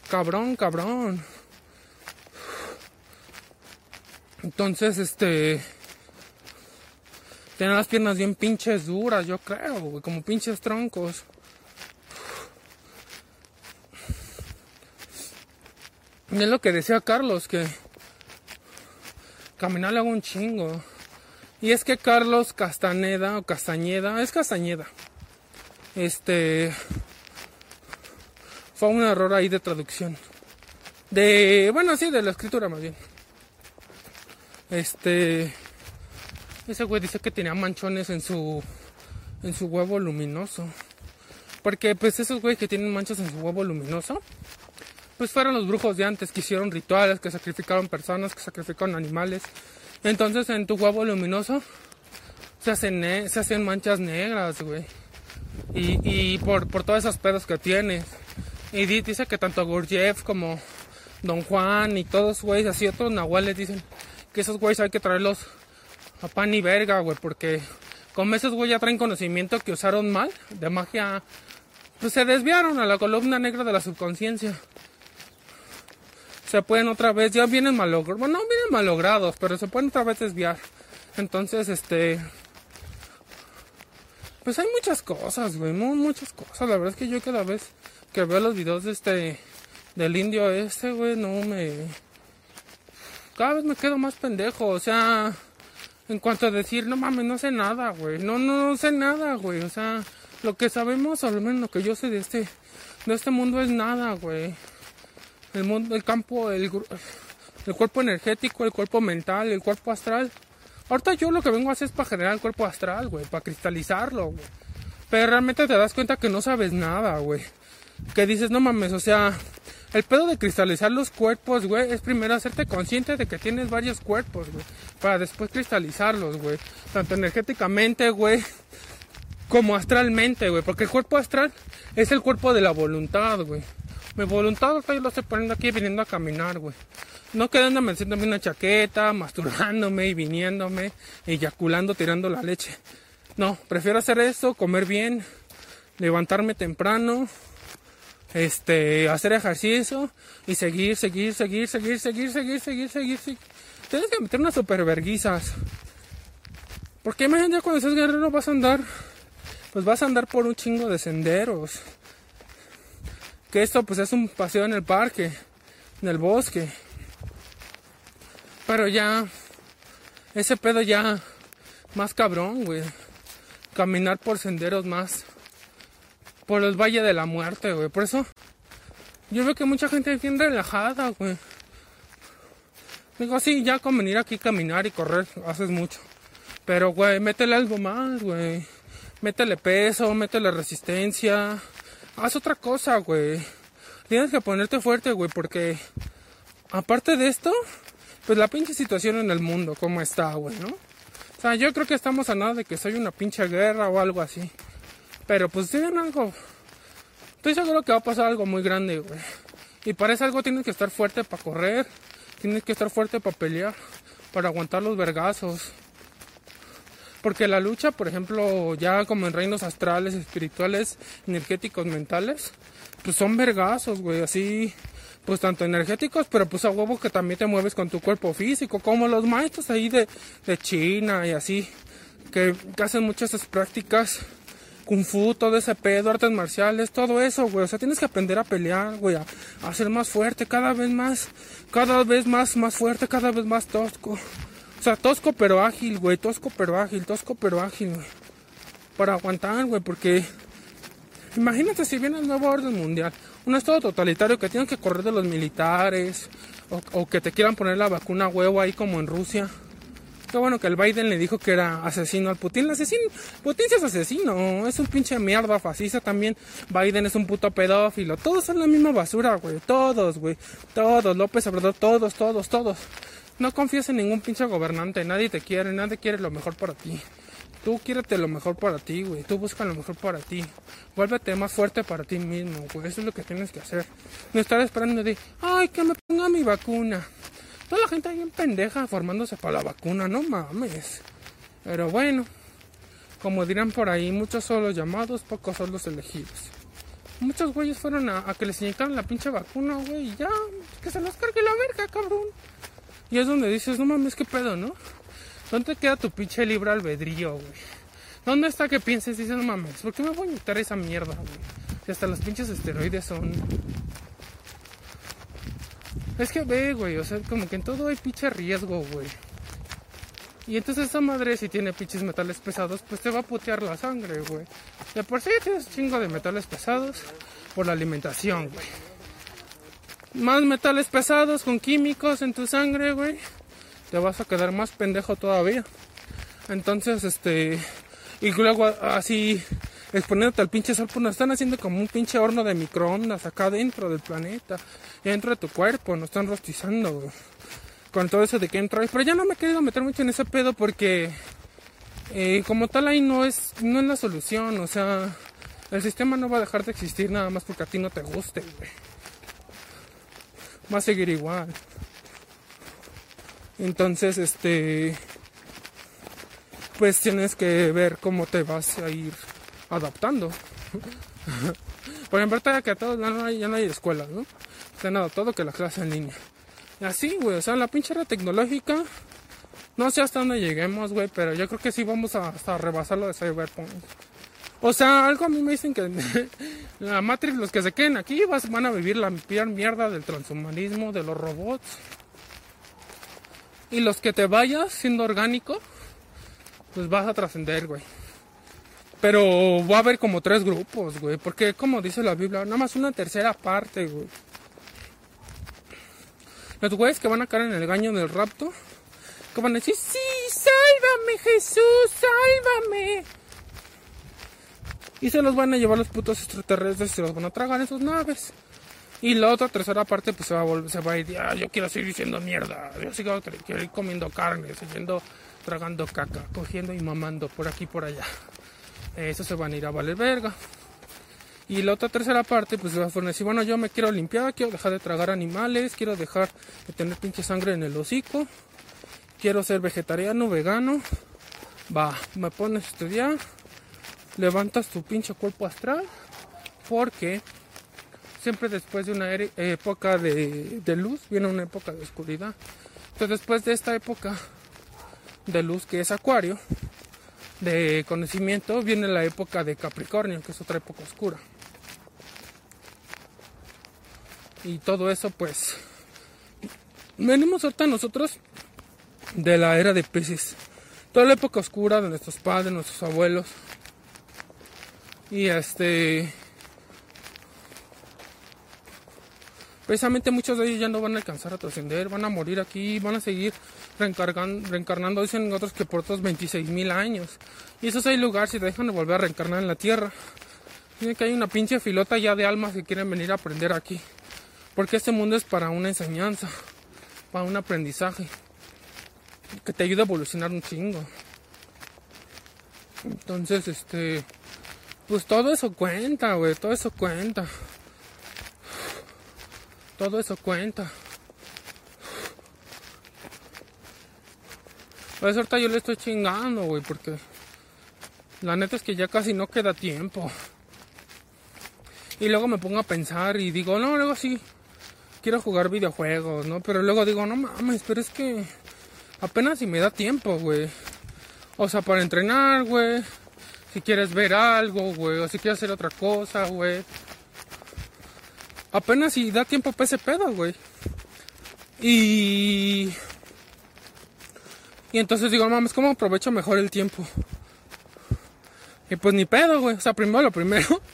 [SPEAKER 1] Cabrón, cabrón. Entonces, este. Tenía las piernas bien pinches duras, yo creo, como pinches troncos. Y es lo que decía Carlos, que caminar hago un chingo. Y es que Carlos Castaneda o Castañeda, es Castañeda. Este fue un error ahí de traducción. De, bueno, sí, de la escritura más bien. Este ese güey dice que tenía manchones en su en su huevo luminoso. Porque pues esos güeyes que tienen manchas en su huevo luminoso, pues fueron los brujos de antes que hicieron rituales, que sacrificaron personas, que sacrificaron animales. Entonces en tu huevo luminoso se hacen, se hacen manchas negras, güey. Y, y por, por todos esos pedos que tienes. Y dice que tanto Gurdjieff como Don Juan y todos, güey, así otros nahuales dicen que esos güeyes hay que traerlos a pan y verga, güey, porque como esos güeyes ya traen conocimiento que usaron mal de magia, pues se desviaron a la columna negra de la subconsciencia. Se pueden otra vez, ya vienen malogrados, bueno, no vienen malogrados, pero se pueden otra vez desviar. Entonces, este, pues hay muchas cosas, güey, muchas cosas. La verdad es que yo cada vez que veo los videos de este, del indio este, güey, no me... Cada vez me quedo más pendejo, o sea, en cuanto a decir, no mames, no sé nada, güey, no, no, sé nada, güey, o sea, lo que sabemos, o al menos lo que yo sé de este, de este mundo es nada, güey. El mundo, el campo, el, el cuerpo energético, el cuerpo mental, el cuerpo astral. Ahorita yo lo que vengo a hacer es para generar el cuerpo astral, güey, para cristalizarlo, güey. Pero realmente te das cuenta que no sabes nada, güey que dices, no mames, o sea, el pedo de cristalizar los cuerpos, güey, es primero hacerte consciente de que tienes varios cuerpos, güey, para después cristalizarlos, güey, tanto energéticamente, güey, como astralmente, güey, porque el cuerpo astral es el cuerpo de la voluntad, güey. Mi voluntad, yo lo estoy poniendo aquí viniendo a caminar, güey. No quedándome haciéndome una chaqueta, masturbándome y viniéndome, eyaculando, tirando la leche. No, prefiero hacer eso, comer bien, levantarme temprano, este, hacer ejercicio y seguir, seguir, seguir, seguir, seguir, seguir, seguir, seguir, seguir. Tienes que meter unas superverguizas. Porque imagínate cuando seas guerrero vas a andar, pues vas a andar por un chingo de senderos. Que esto pues es un paseo en el parque, en el bosque. Pero ya, ese pedo ya, más cabrón, güey. Caminar por senderos más por el Valle de la Muerte, güey. Por eso yo veo que mucha gente es bien relajada, güey. Digo, sí, ya con venir aquí caminar y correr haces mucho. Pero, güey, métele algo más, güey. Métele peso, métele resistencia. Haz otra cosa, güey. Tienes que ponerte fuerte, güey, porque aparte de esto, pues la pinche situación en el mundo, cómo está, güey, ¿no? O sea, yo creo que estamos a nada de que soy una pinche guerra o algo así. Pero pues tienen algo. Estoy seguro que va a pasar algo muy grande, güey. Y para eso algo tienes que estar fuerte para correr. Tienes que estar fuerte para pelear. Para aguantar los vergazos. Porque la lucha, por ejemplo, ya como en reinos astrales, espirituales, energéticos, mentales, pues son vergazos, güey. Así, pues tanto energéticos, pero pues a huevo que también te mueves con tu cuerpo físico. Como los maestros ahí de, de China y así. Que, que hacen muchas esas prácticas Kung Fu, todo ese pedo, artes marciales, todo eso, güey. O sea, tienes que aprender a pelear, güey, a, ser más fuerte, cada vez más, cada vez más, más fuerte, cada vez más tosco. O sea, tosco pero ágil, güey, tosco pero ágil, tosco pero ágil, güey. Para aguantar, güey, porque imagínate si viene el nuevo orden mundial, un estado totalitario que tienen que correr de los militares, o, o que te quieran poner la vacuna huevo ahí como en Rusia. Qué bueno que el Biden le dijo que era asesino al Putin. El asesino, Putin es asesino, es un pinche mierda fascista también. Biden es un puto pedófilo. Todos son la misma basura, güey. Todos, güey. Todos. López Obrador, todos, todos, todos. No confíes en ningún pinche gobernante, nadie te quiere, nadie quiere lo mejor para ti. Tú quiérete lo mejor para ti, güey. Tú busca lo mejor para ti. Vuélvete más fuerte para ti mismo, güey. Eso es lo que tienes que hacer. No estar esperando de, ay, que me ponga mi vacuna. Toda la gente ahí en pendeja formándose para la vacuna, no mames. Pero bueno, como dirán por ahí, muchos son los llamados, pocos son los elegidos. Muchos güeyes fueron a, que les inyectaran la pinche vacuna, güey, y ya, que se los cargue la verga, cabrón. Y es donde dices, no mames, qué pedo, ¿no? ¿Dónde queda tu pinche libre albedrío, güey? ¿Dónde está que pienses dices, no mames, ¿por qué me voy a inyectar esa mierda, güey? Y hasta los pinches esteroides son. Es que ve, güey, o sea, como que en todo hay pinche riesgo, güey. Y entonces esa madre si tiene pinches metales pesados, pues te va a putear la sangre, güey. De por sí tienes chingo de metales pesados por la alimentación, güey. Más metales pesados con químicos en tu sangre, güey. Te vas a quedar más pendejo todavía. Entonces, este... Y luego así exponiéndote al pinche sol, pues nos están haciendo como un pinche horno de microondas acá dentro del planeta. Dentro de tu cuerpo, nos están rostizando, con todo eso de que entra. Pero ya no me he querido meter mucho en ese pedo porque eh, como tal ahí no es, no es la solución. O sea, el sistema no va a dejar de existir nada más porque a ti no te guste, Va a seguir igual. Entonces, este, pues tienes que ver cómo te vas a ir adaptando. Por ejemplo, ya que a todos ya no hay, ya no hay escuelas, ¿no? Han adaptado que la clase en línea. Así, güey, o sea, la pinche era tecnológica. No sé hasta dónde lleguemos, güey, pero yo creo que sí vamos a, hasta rebasar lo de Cyberpunk. O sea, algo a mí me dicen que <laughs> la Matrix, los que se queden aquí, van a vivir la peor mierda del transhumanismo, de los robots. Y los que te vayas siendo orgánico, pues vas a trascender, güey. Pero va a haber como tres grupos, güey. Porque como dice la Biblia, nada más una tercera parte, güey. Los güeyes que van a caer en el gaño del rapto, que van a decir, sí, sálvame Jesús, sálvame. Y se los van a llevar los putos extraterrestres y se los van a tragar en sus naves. Y la otra tercera parte pues se va a volver, se va a ir, ah, yo quiero seguir diciendo mierda, yo sigo, quiero ir comiendo carne, siguiendo tragando caca, cogiendo y mamando por aquí por allá. Eso se van a ir a valer verga. Y la otra tercera parte, pues va a decir, bueno, yo me quiero limpiar, quiero dejar de tragar animales, quiero dejar de tener pinche sangre en el hocico, quiero ser vegetariano, vegano. Va, me pones a estudiar, levantas tu pinche cuerpo astral, porque siempre después de una época de, de luz viene una época de oscuridad. Entonces después de esta época de luz que es acuario, de conocimiento, viene la época de Capricornio, que es otra época oscura. y todo eso, pues venimos ahorita nosotros de la era de peces. Toda la época oscura de nuestros padres, nuestros abuelos. Y este. Precisamente muchos de ellos ya no van a alcanzar a trascender, van a morir aquí, van a seguir reencarnando, dicen otros que por otros 26 mil años. Y esos hay lugares si te dejan de volver a reencarnar en la tierra. Tiene que hay una pinche filota ya de almas que quieren venir a aprender aquí. Porque este mundo es para una enseñanza, para un aprendizaje, que te ayuda a evolucionar un chingo. Entonces, este, pues todo eso cuenta, güey, todo eso cuenta. Todo eso cuenta. Pues ahorita yo le estoy chingando, güey, porque la neta es que ya casi no queda tiempo. Y luego me pongo a pensar y digo, no, luego sí, quiero jugar videojuegos, ¿no? Pero luego digo, no mames, pero es que apenas si me da tiempo, güey. O sea, para entrenar, güey. Si quieres ver algo, güey. O si quieres hacer otra cosa, güey. Apenas si da tiempo para ese pedo, güey. Y... Y entonces digo, mames, ¿cómo aprovecho mejor el tiempo? Y pues ni pedo, güey. O sea, primero lo primero. <laughs>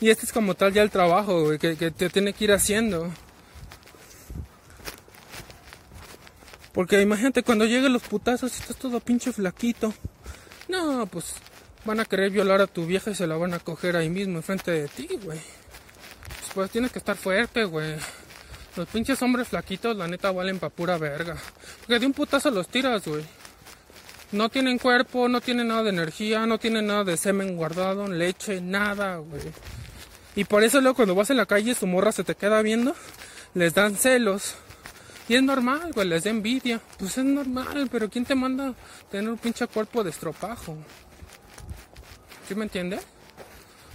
[SPEAKER 1] Y este es como tal ya el trabajo, güey, que, que te tiene que ir haciendo. Porque imagínate cuando lleguen los putazos y estás todo pinche flaquito. No, pues van a querer violar a tu vieja y se la van a coger ahí mismo enfrente de ti, güey. Pues, tienes que estar fuerte, güey. Los pinches hombres flaquitos, la neta, valen pa' pura verga. Que de un putazo los tiras, güey. No tienen cuerpo, no tienen nada de energía, no tienen nada de semen guardado, leche, nada, güey. Y por eso luego cuando vas en la calle su morra se te queda viendo, les dan celos. Y es normal, güey, les da envidia. Pues es normal, pero ¿quién te manda tener un pinche cuerpo de estropajo? ¿Sí me entiende?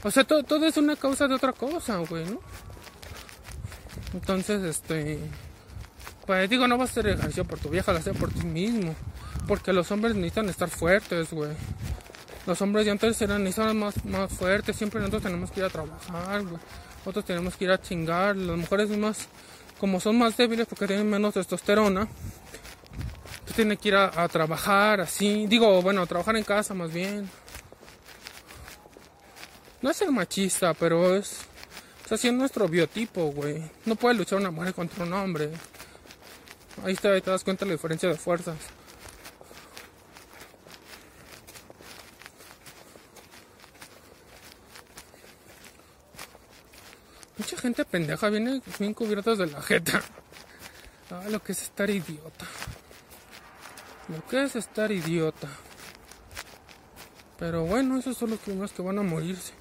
[SPEAKER 1] O sea, todo, todo es una causa de otra cosa, güey, ¿no? Entonces, este... Pues digo, no vas a hacer ejercicio por tu vieja, lo hacer por ti mismo. Porque los hombres necesitan estar fuertes, güey. Los hombres de antes eran necesitaban más, más fuertes. Siempre nosotros tenemos que ir a trabajar, güey. Nosotros tenemos que ir a chingar. Las mujeres más, como son más débiles porque tienen menos testosterona, tú tienes que ir a, a trabajar así. Digo, bueno, a trabajar en casa más bien. No es ser machista, pero es. O sea, es nuestro biotipo, güey. No puede luchar una mujer contra un hombre. Ahí te, ahí te das cuenta de la diferencia de fuerzas. Mucha gente pendeja viene bien cubiertos de la jeta. <laughs> Ah, lo que es estar idiota. Lo que es estar idiota. Pero bueno, esos son los primeros que van a morirse.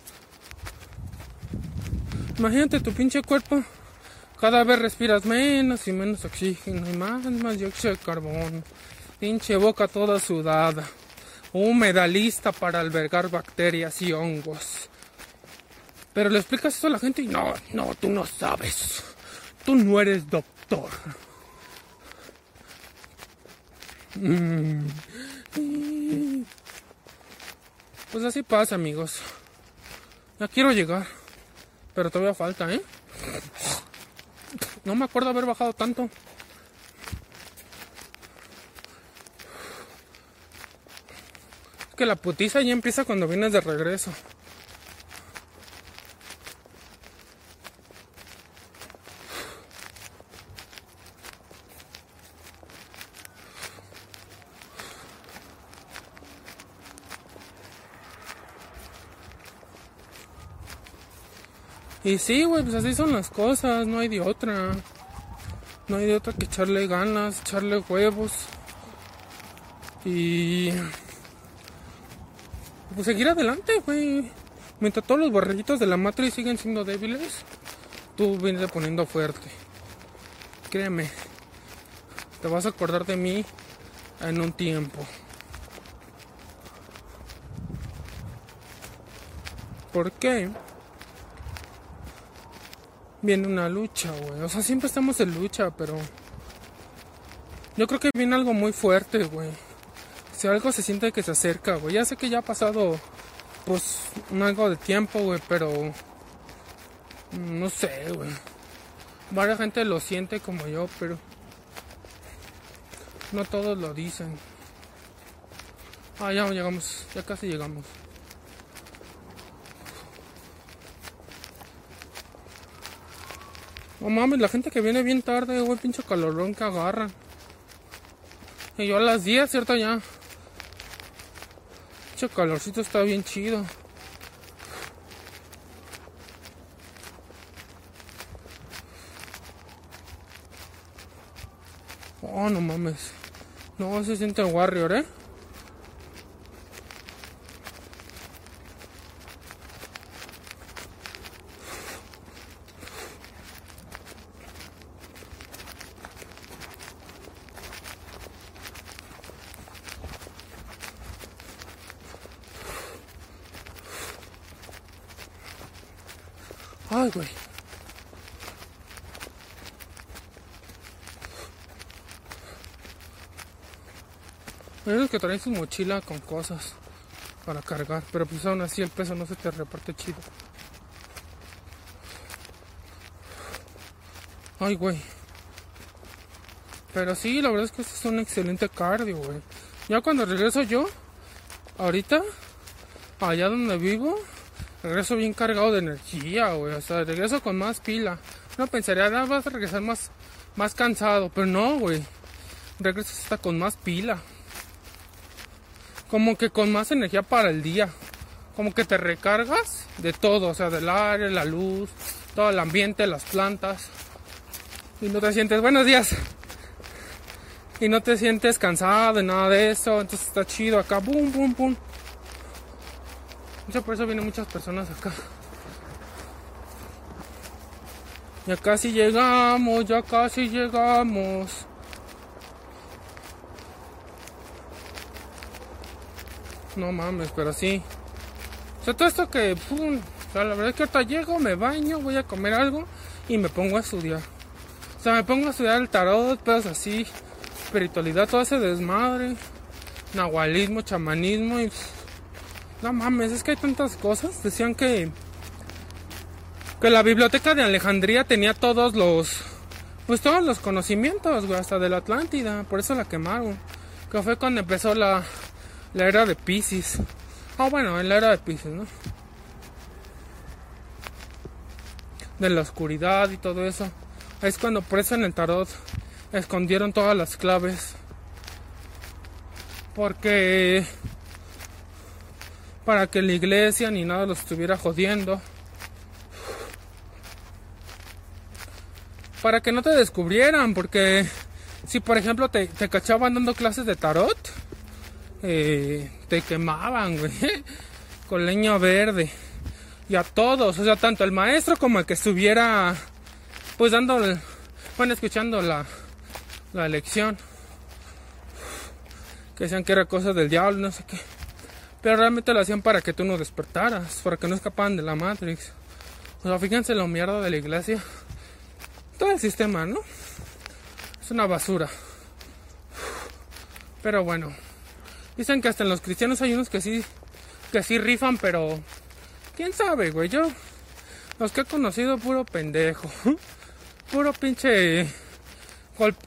[SPEAKER 1] Imagínate tu pinche cuerpo. Cada vez respiras menos y menos oxígeno y más, más dióxido de carbono. Pinche boca toda sudada. Húmeda, lista para albergar bacterias y hongos. Pero le explicas eso a la gente y no, no, tú no sabes. Tú no eres doctor. Mm. Pues así pasa, amigos. Ya quiero llegar. Pero todavía falta, ¿eh? No me acuerdo haber bajado tanto. Es que la putiza ya empieza cuando vienes de regreso. Y sí, güey, pues así son las cosas, no hay de otra. No hay de otra que echarle ganas, echarle huevos. Y... Pues seguir adelante, güey. Mientras todos los borreguitos de la matriz siguen siendo débiles, tú vienes poniendo fuerte. Créeme, te vas a acordar de mí en un tiempo. ¿Por qué? Viene una lucha, güey. O sea, siempre estamos en lucha, pero yo creo que viene algo muy fuerte, güey. Si algo se siente que se acerca, güey. Ya sé que ya ha pasado, pues, un algo de tiempo, güey, pero no sé, güey. Varias gente lo siente como yo, pero no todos lo dicen. Ah, ya llegamos, ya casi llegamos. No mames, la gente que viene bien tarde, güey, pinche calorón que agarran. Y yo a las 10, ¿cierto? Ya. Pinche calorcito está bien chido. Oh, no mames. No, se siente Warrior, ¿eh? Güey. Hay que traen su mochila con cosas para cargar, pero pues aún así el peso no se te reparte chido. Ay, güey. Pero sí, la verdad es que este es un excelente cardio, güey. Ya cuando regreso yo, ahorita, allá donde vivo, regreso bien cargado de energía, güey. O sea, regreso con más pila. No pensaría, nada, vas a regresar más, más cansado. Pero no, güey. Regreso hasta con más pila. Como que con más energía para el día. Como que te recargas de todo. O sea, del aire, la luz, todo el ambiente, las plantas. Y no te sientes, buenos días. y no te sientes cansado de nada de eso, entonces está chido acá, boom, boom, boom. Por eso vienen muchas personas acá. Ya casi llegamos, ya casi llegamos. No mames, pero sí. O sea, todo esto que, pum, o sea, la verdad es que ahorita llego, me baño, voy a comer algo y me pongo a estudiar. O sea, me pongo a estudiar el tarot, pedos así, espiritualidad, todo ese desmadre, nahualismo, chamanismo y... No mames, es que hay tantas cosas. Decían que que la biblioteca de Alejandría tenía todos los pues todos los conocimientos, güey, hasta de la Atlántida, por eso la quemaron. Que fue cuando empezó la, la era de Pisces. Ah, bueno, en la era de Pisces, ¿no? De la oscuridad y todo eso. Es cuando por eso en el tarot escondieron todas las claves. Porque para que la iglesia ni nada los estuviera jodiendo. para que no te descubrieran, porque si por ejemplo te, cachaban dando clases de tarot, eh, te quemaban, güey, <laughs> con leña verde. Y a todos, o sea, tanto el maestro como el que estuviera, pues dando, bueno, escuchando la, la lección. Que decían que era cosa del diablo, no sé qué. Pero realmente lo hacían para que tú no despertaras, para que no escaparan de la Matrix. O sea, fíjense lo mierda de la iglesia todo el sistema, ¿no? Es una basura. Pero bueno, dicen que hasta en los cristianos hay unos que sí, que sí rifan, pero quién sabe, güey. Yo, los que he conocido, puro pendejo, <laughs> puro pinche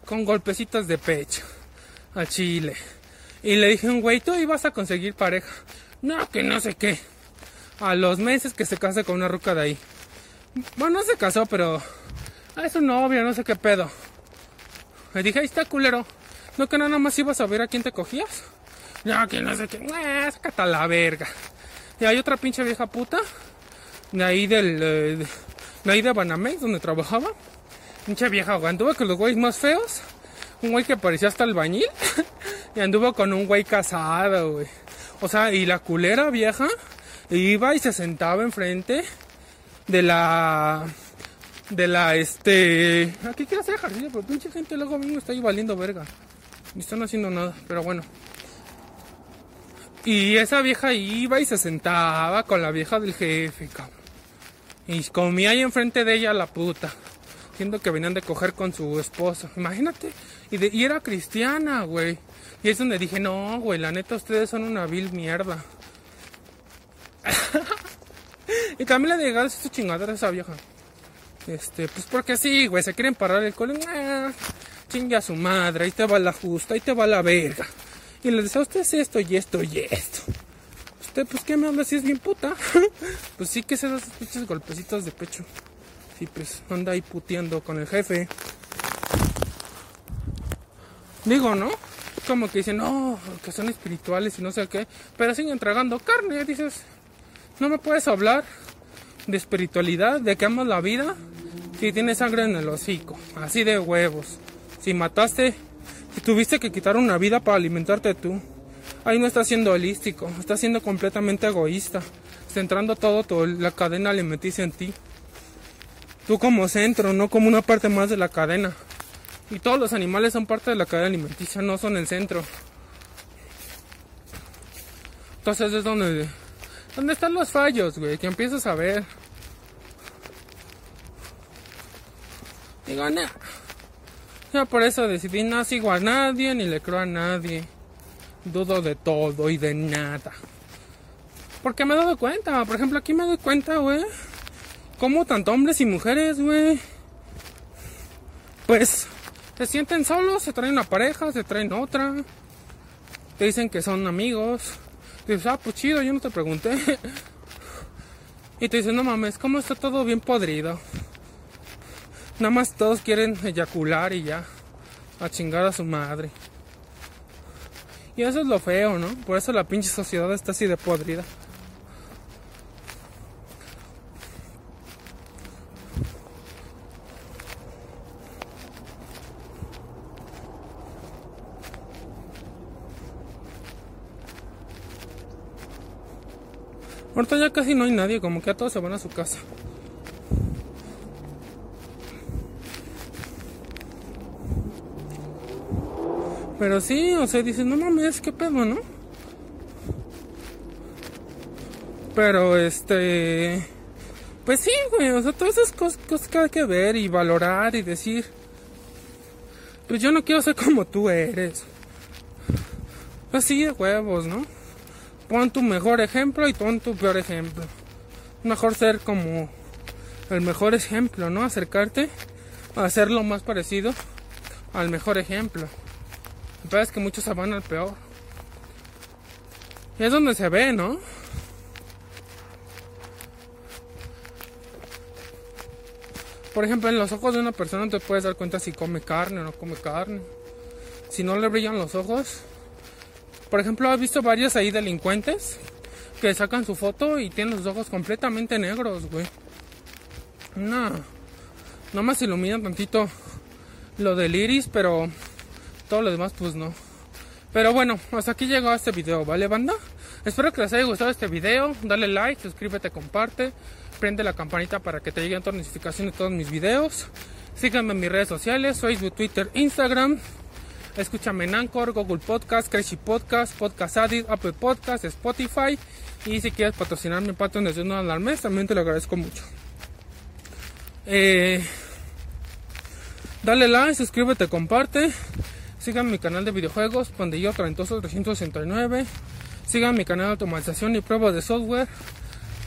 [SPEAKER 1] con golpecitos de pecho a Chile. Y le dije un güey, tú ibas a conseguir pareja. No, que no sé qué. A los meses que se case con una ruca de ahí. Bueno, no se casó, pero es un novio, no sé qué pedo. Le dije, ahí está culero. No que nada más ibas a ver a quién te cogías. No, que no sé qué. Ah, sácate a la verga. Y hay otra pinche vieja puta. De ahí del. Eh, de ahí de Banamex, donde trabajaba. Pinche vieja, güey. Anduvo con los güeyes más feos. Un güey que parecía hasta albañil. <laughs> y anduvo con un güey casado, güey. O sea, y la culera vieja iba y se sentaba enfrente de la de la este aquí quiero hacer ejercicio pero pinche gente luego mismo está ahí valiendo verga. Ni están haciendo nada pero bueno. Y esa vieja iba y se sentaba con la vieja del jefe cabrón. Y comía ahí enfrente de ella la puta siendo que venían de coger con su esposo imagínate. Y, de, y era cristiana güey y es donde dije no güey la neta ustedes son una vil mierda <laughs> y también le llegado su chingadera a esa vieja este, pues porque sí, güey, se quieren parar el cole. Ah, chingue a su madre, ahí te va la justa, ahí te va la verga. Y le dice, a usted es esto y esto y esto. Usted, pues, ¿qué me habla si es bien puta? <laughs> pues sí que se da esos pinches golpecitos de pecho. Sí, pues, anda ahí puteando con el jefe. Digo, ¿no? Como que dicen, no, que son espirituales y no sé qué. Pero siguen tragando carne. Dices, no me puedes hablar de espiritualidad, de que amas la vida, si tienes sangre en el hocico, así de huevos. Si mataste, si tuviste que quitar una vida para alimentarte tú, ahí no estás siendo holístico, estás siendo completamente egoísta, centrando todo la cadena alimenticia en ti. Tú como centro, no como una parte más de la cadena. Y todos los animales son parte de la cadena alimenticia, no son el centro. Entonces es donde ¿Dónde están los fallos, güey? Que empiezas a ver. Digo, no. Ya por eso decidí no sigo a nadie ni le creo a nadie. Dudo de todo y de nada. Porque me he dado cuenta. Por ejemplo, aquí me doy cuenta, güey. Como tanto hombres y mujeres, güey. Pues se sienten solos, se traen una pareja, se traen otra. Te dicen que son amigos dices, ah, pues chido, yo no te pregunté. <laughs> Y te dicen, no mames, ¿cómo está todo bien podrido? Nada más todos quieren eyacular y ya. A chingar a su madre. Y eso es lo feo, ¿no? Por eso la pinche sociedad está así de podrida. Ahorita ya casi no hay nadie, como que a todos se van a su casa. Pero sí, o sea, dices, no mames, qué pedo, ¿no? Pero este. Pues sí, güey, o sea, todas esas cosas, que hay que ver y valorar y decir. Pues yo no quiero ser como tú eres. Así de huevos, ¿no? Pon tu mejor ejemplo y pon tu peor ejemplo. Mejor ser como el mejor ejemplo, ¿no? Acercarte a hacer lo más parecido al mejor ejemplo. Pero es que muchos se van al peor. Es donde se ve, ¿no? Por ejemplo, en los ojos de una persona te puedes dar cuenta si come carne o no come carne. Si no le brillan los ojos. Por ejemplo, has visto varios ahí delincuentes que sacan su foto y tienen los ojos completamente negros, güey. No. Nomás ilumina tantito lo del iris, pero todo lo demás pues no. Pero bueno, hasta aquí llegó este video, ¿vale banda? Espero que les haya gustado este video, dale like, suscríbete, comparte, prende la campanita para que te lleguen todas las notificaciones de todos mis videos. Síganme en mis redes sociales, Facebook, Twitter, Instagram. Escúchame en Anchor, Google Podcast, Crazy Podcast, Podcast Addict, Apple Podcast, Spotify. Y si quieres patrocinar mi Patreon desde un al mes, también te lo agradezco mucho. Eh, dale like, suscríbete, comparte. Sigan mi canal de videojuegos, Pandillo Talentoso 369. Sigan mi canal de automatización y pruebas de software.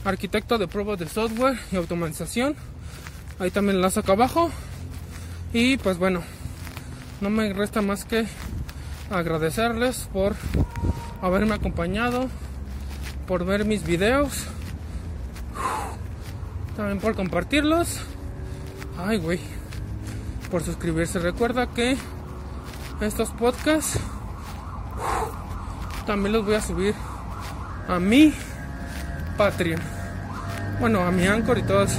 [SPEAKER 1] Arquitecto de pruebas de software y automatización. Ahí también enlazo acá abajo. Y pues bueno, no me resta más que agradecerles por haberme acompañado, por ver mis videos, también por compartirlos. Ay, güey, por suscribirse. Recuerda que estos podcasts también los voy a subir a mi Patreon. Bueno, a mi Anchor y todas,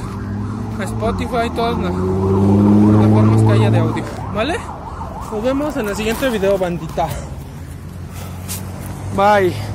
[SPEAKER 1] a Spotify, todas las plataformas que haya de audio. ¿Vale? Nos vemos en el siguiente video, bandita. Bye.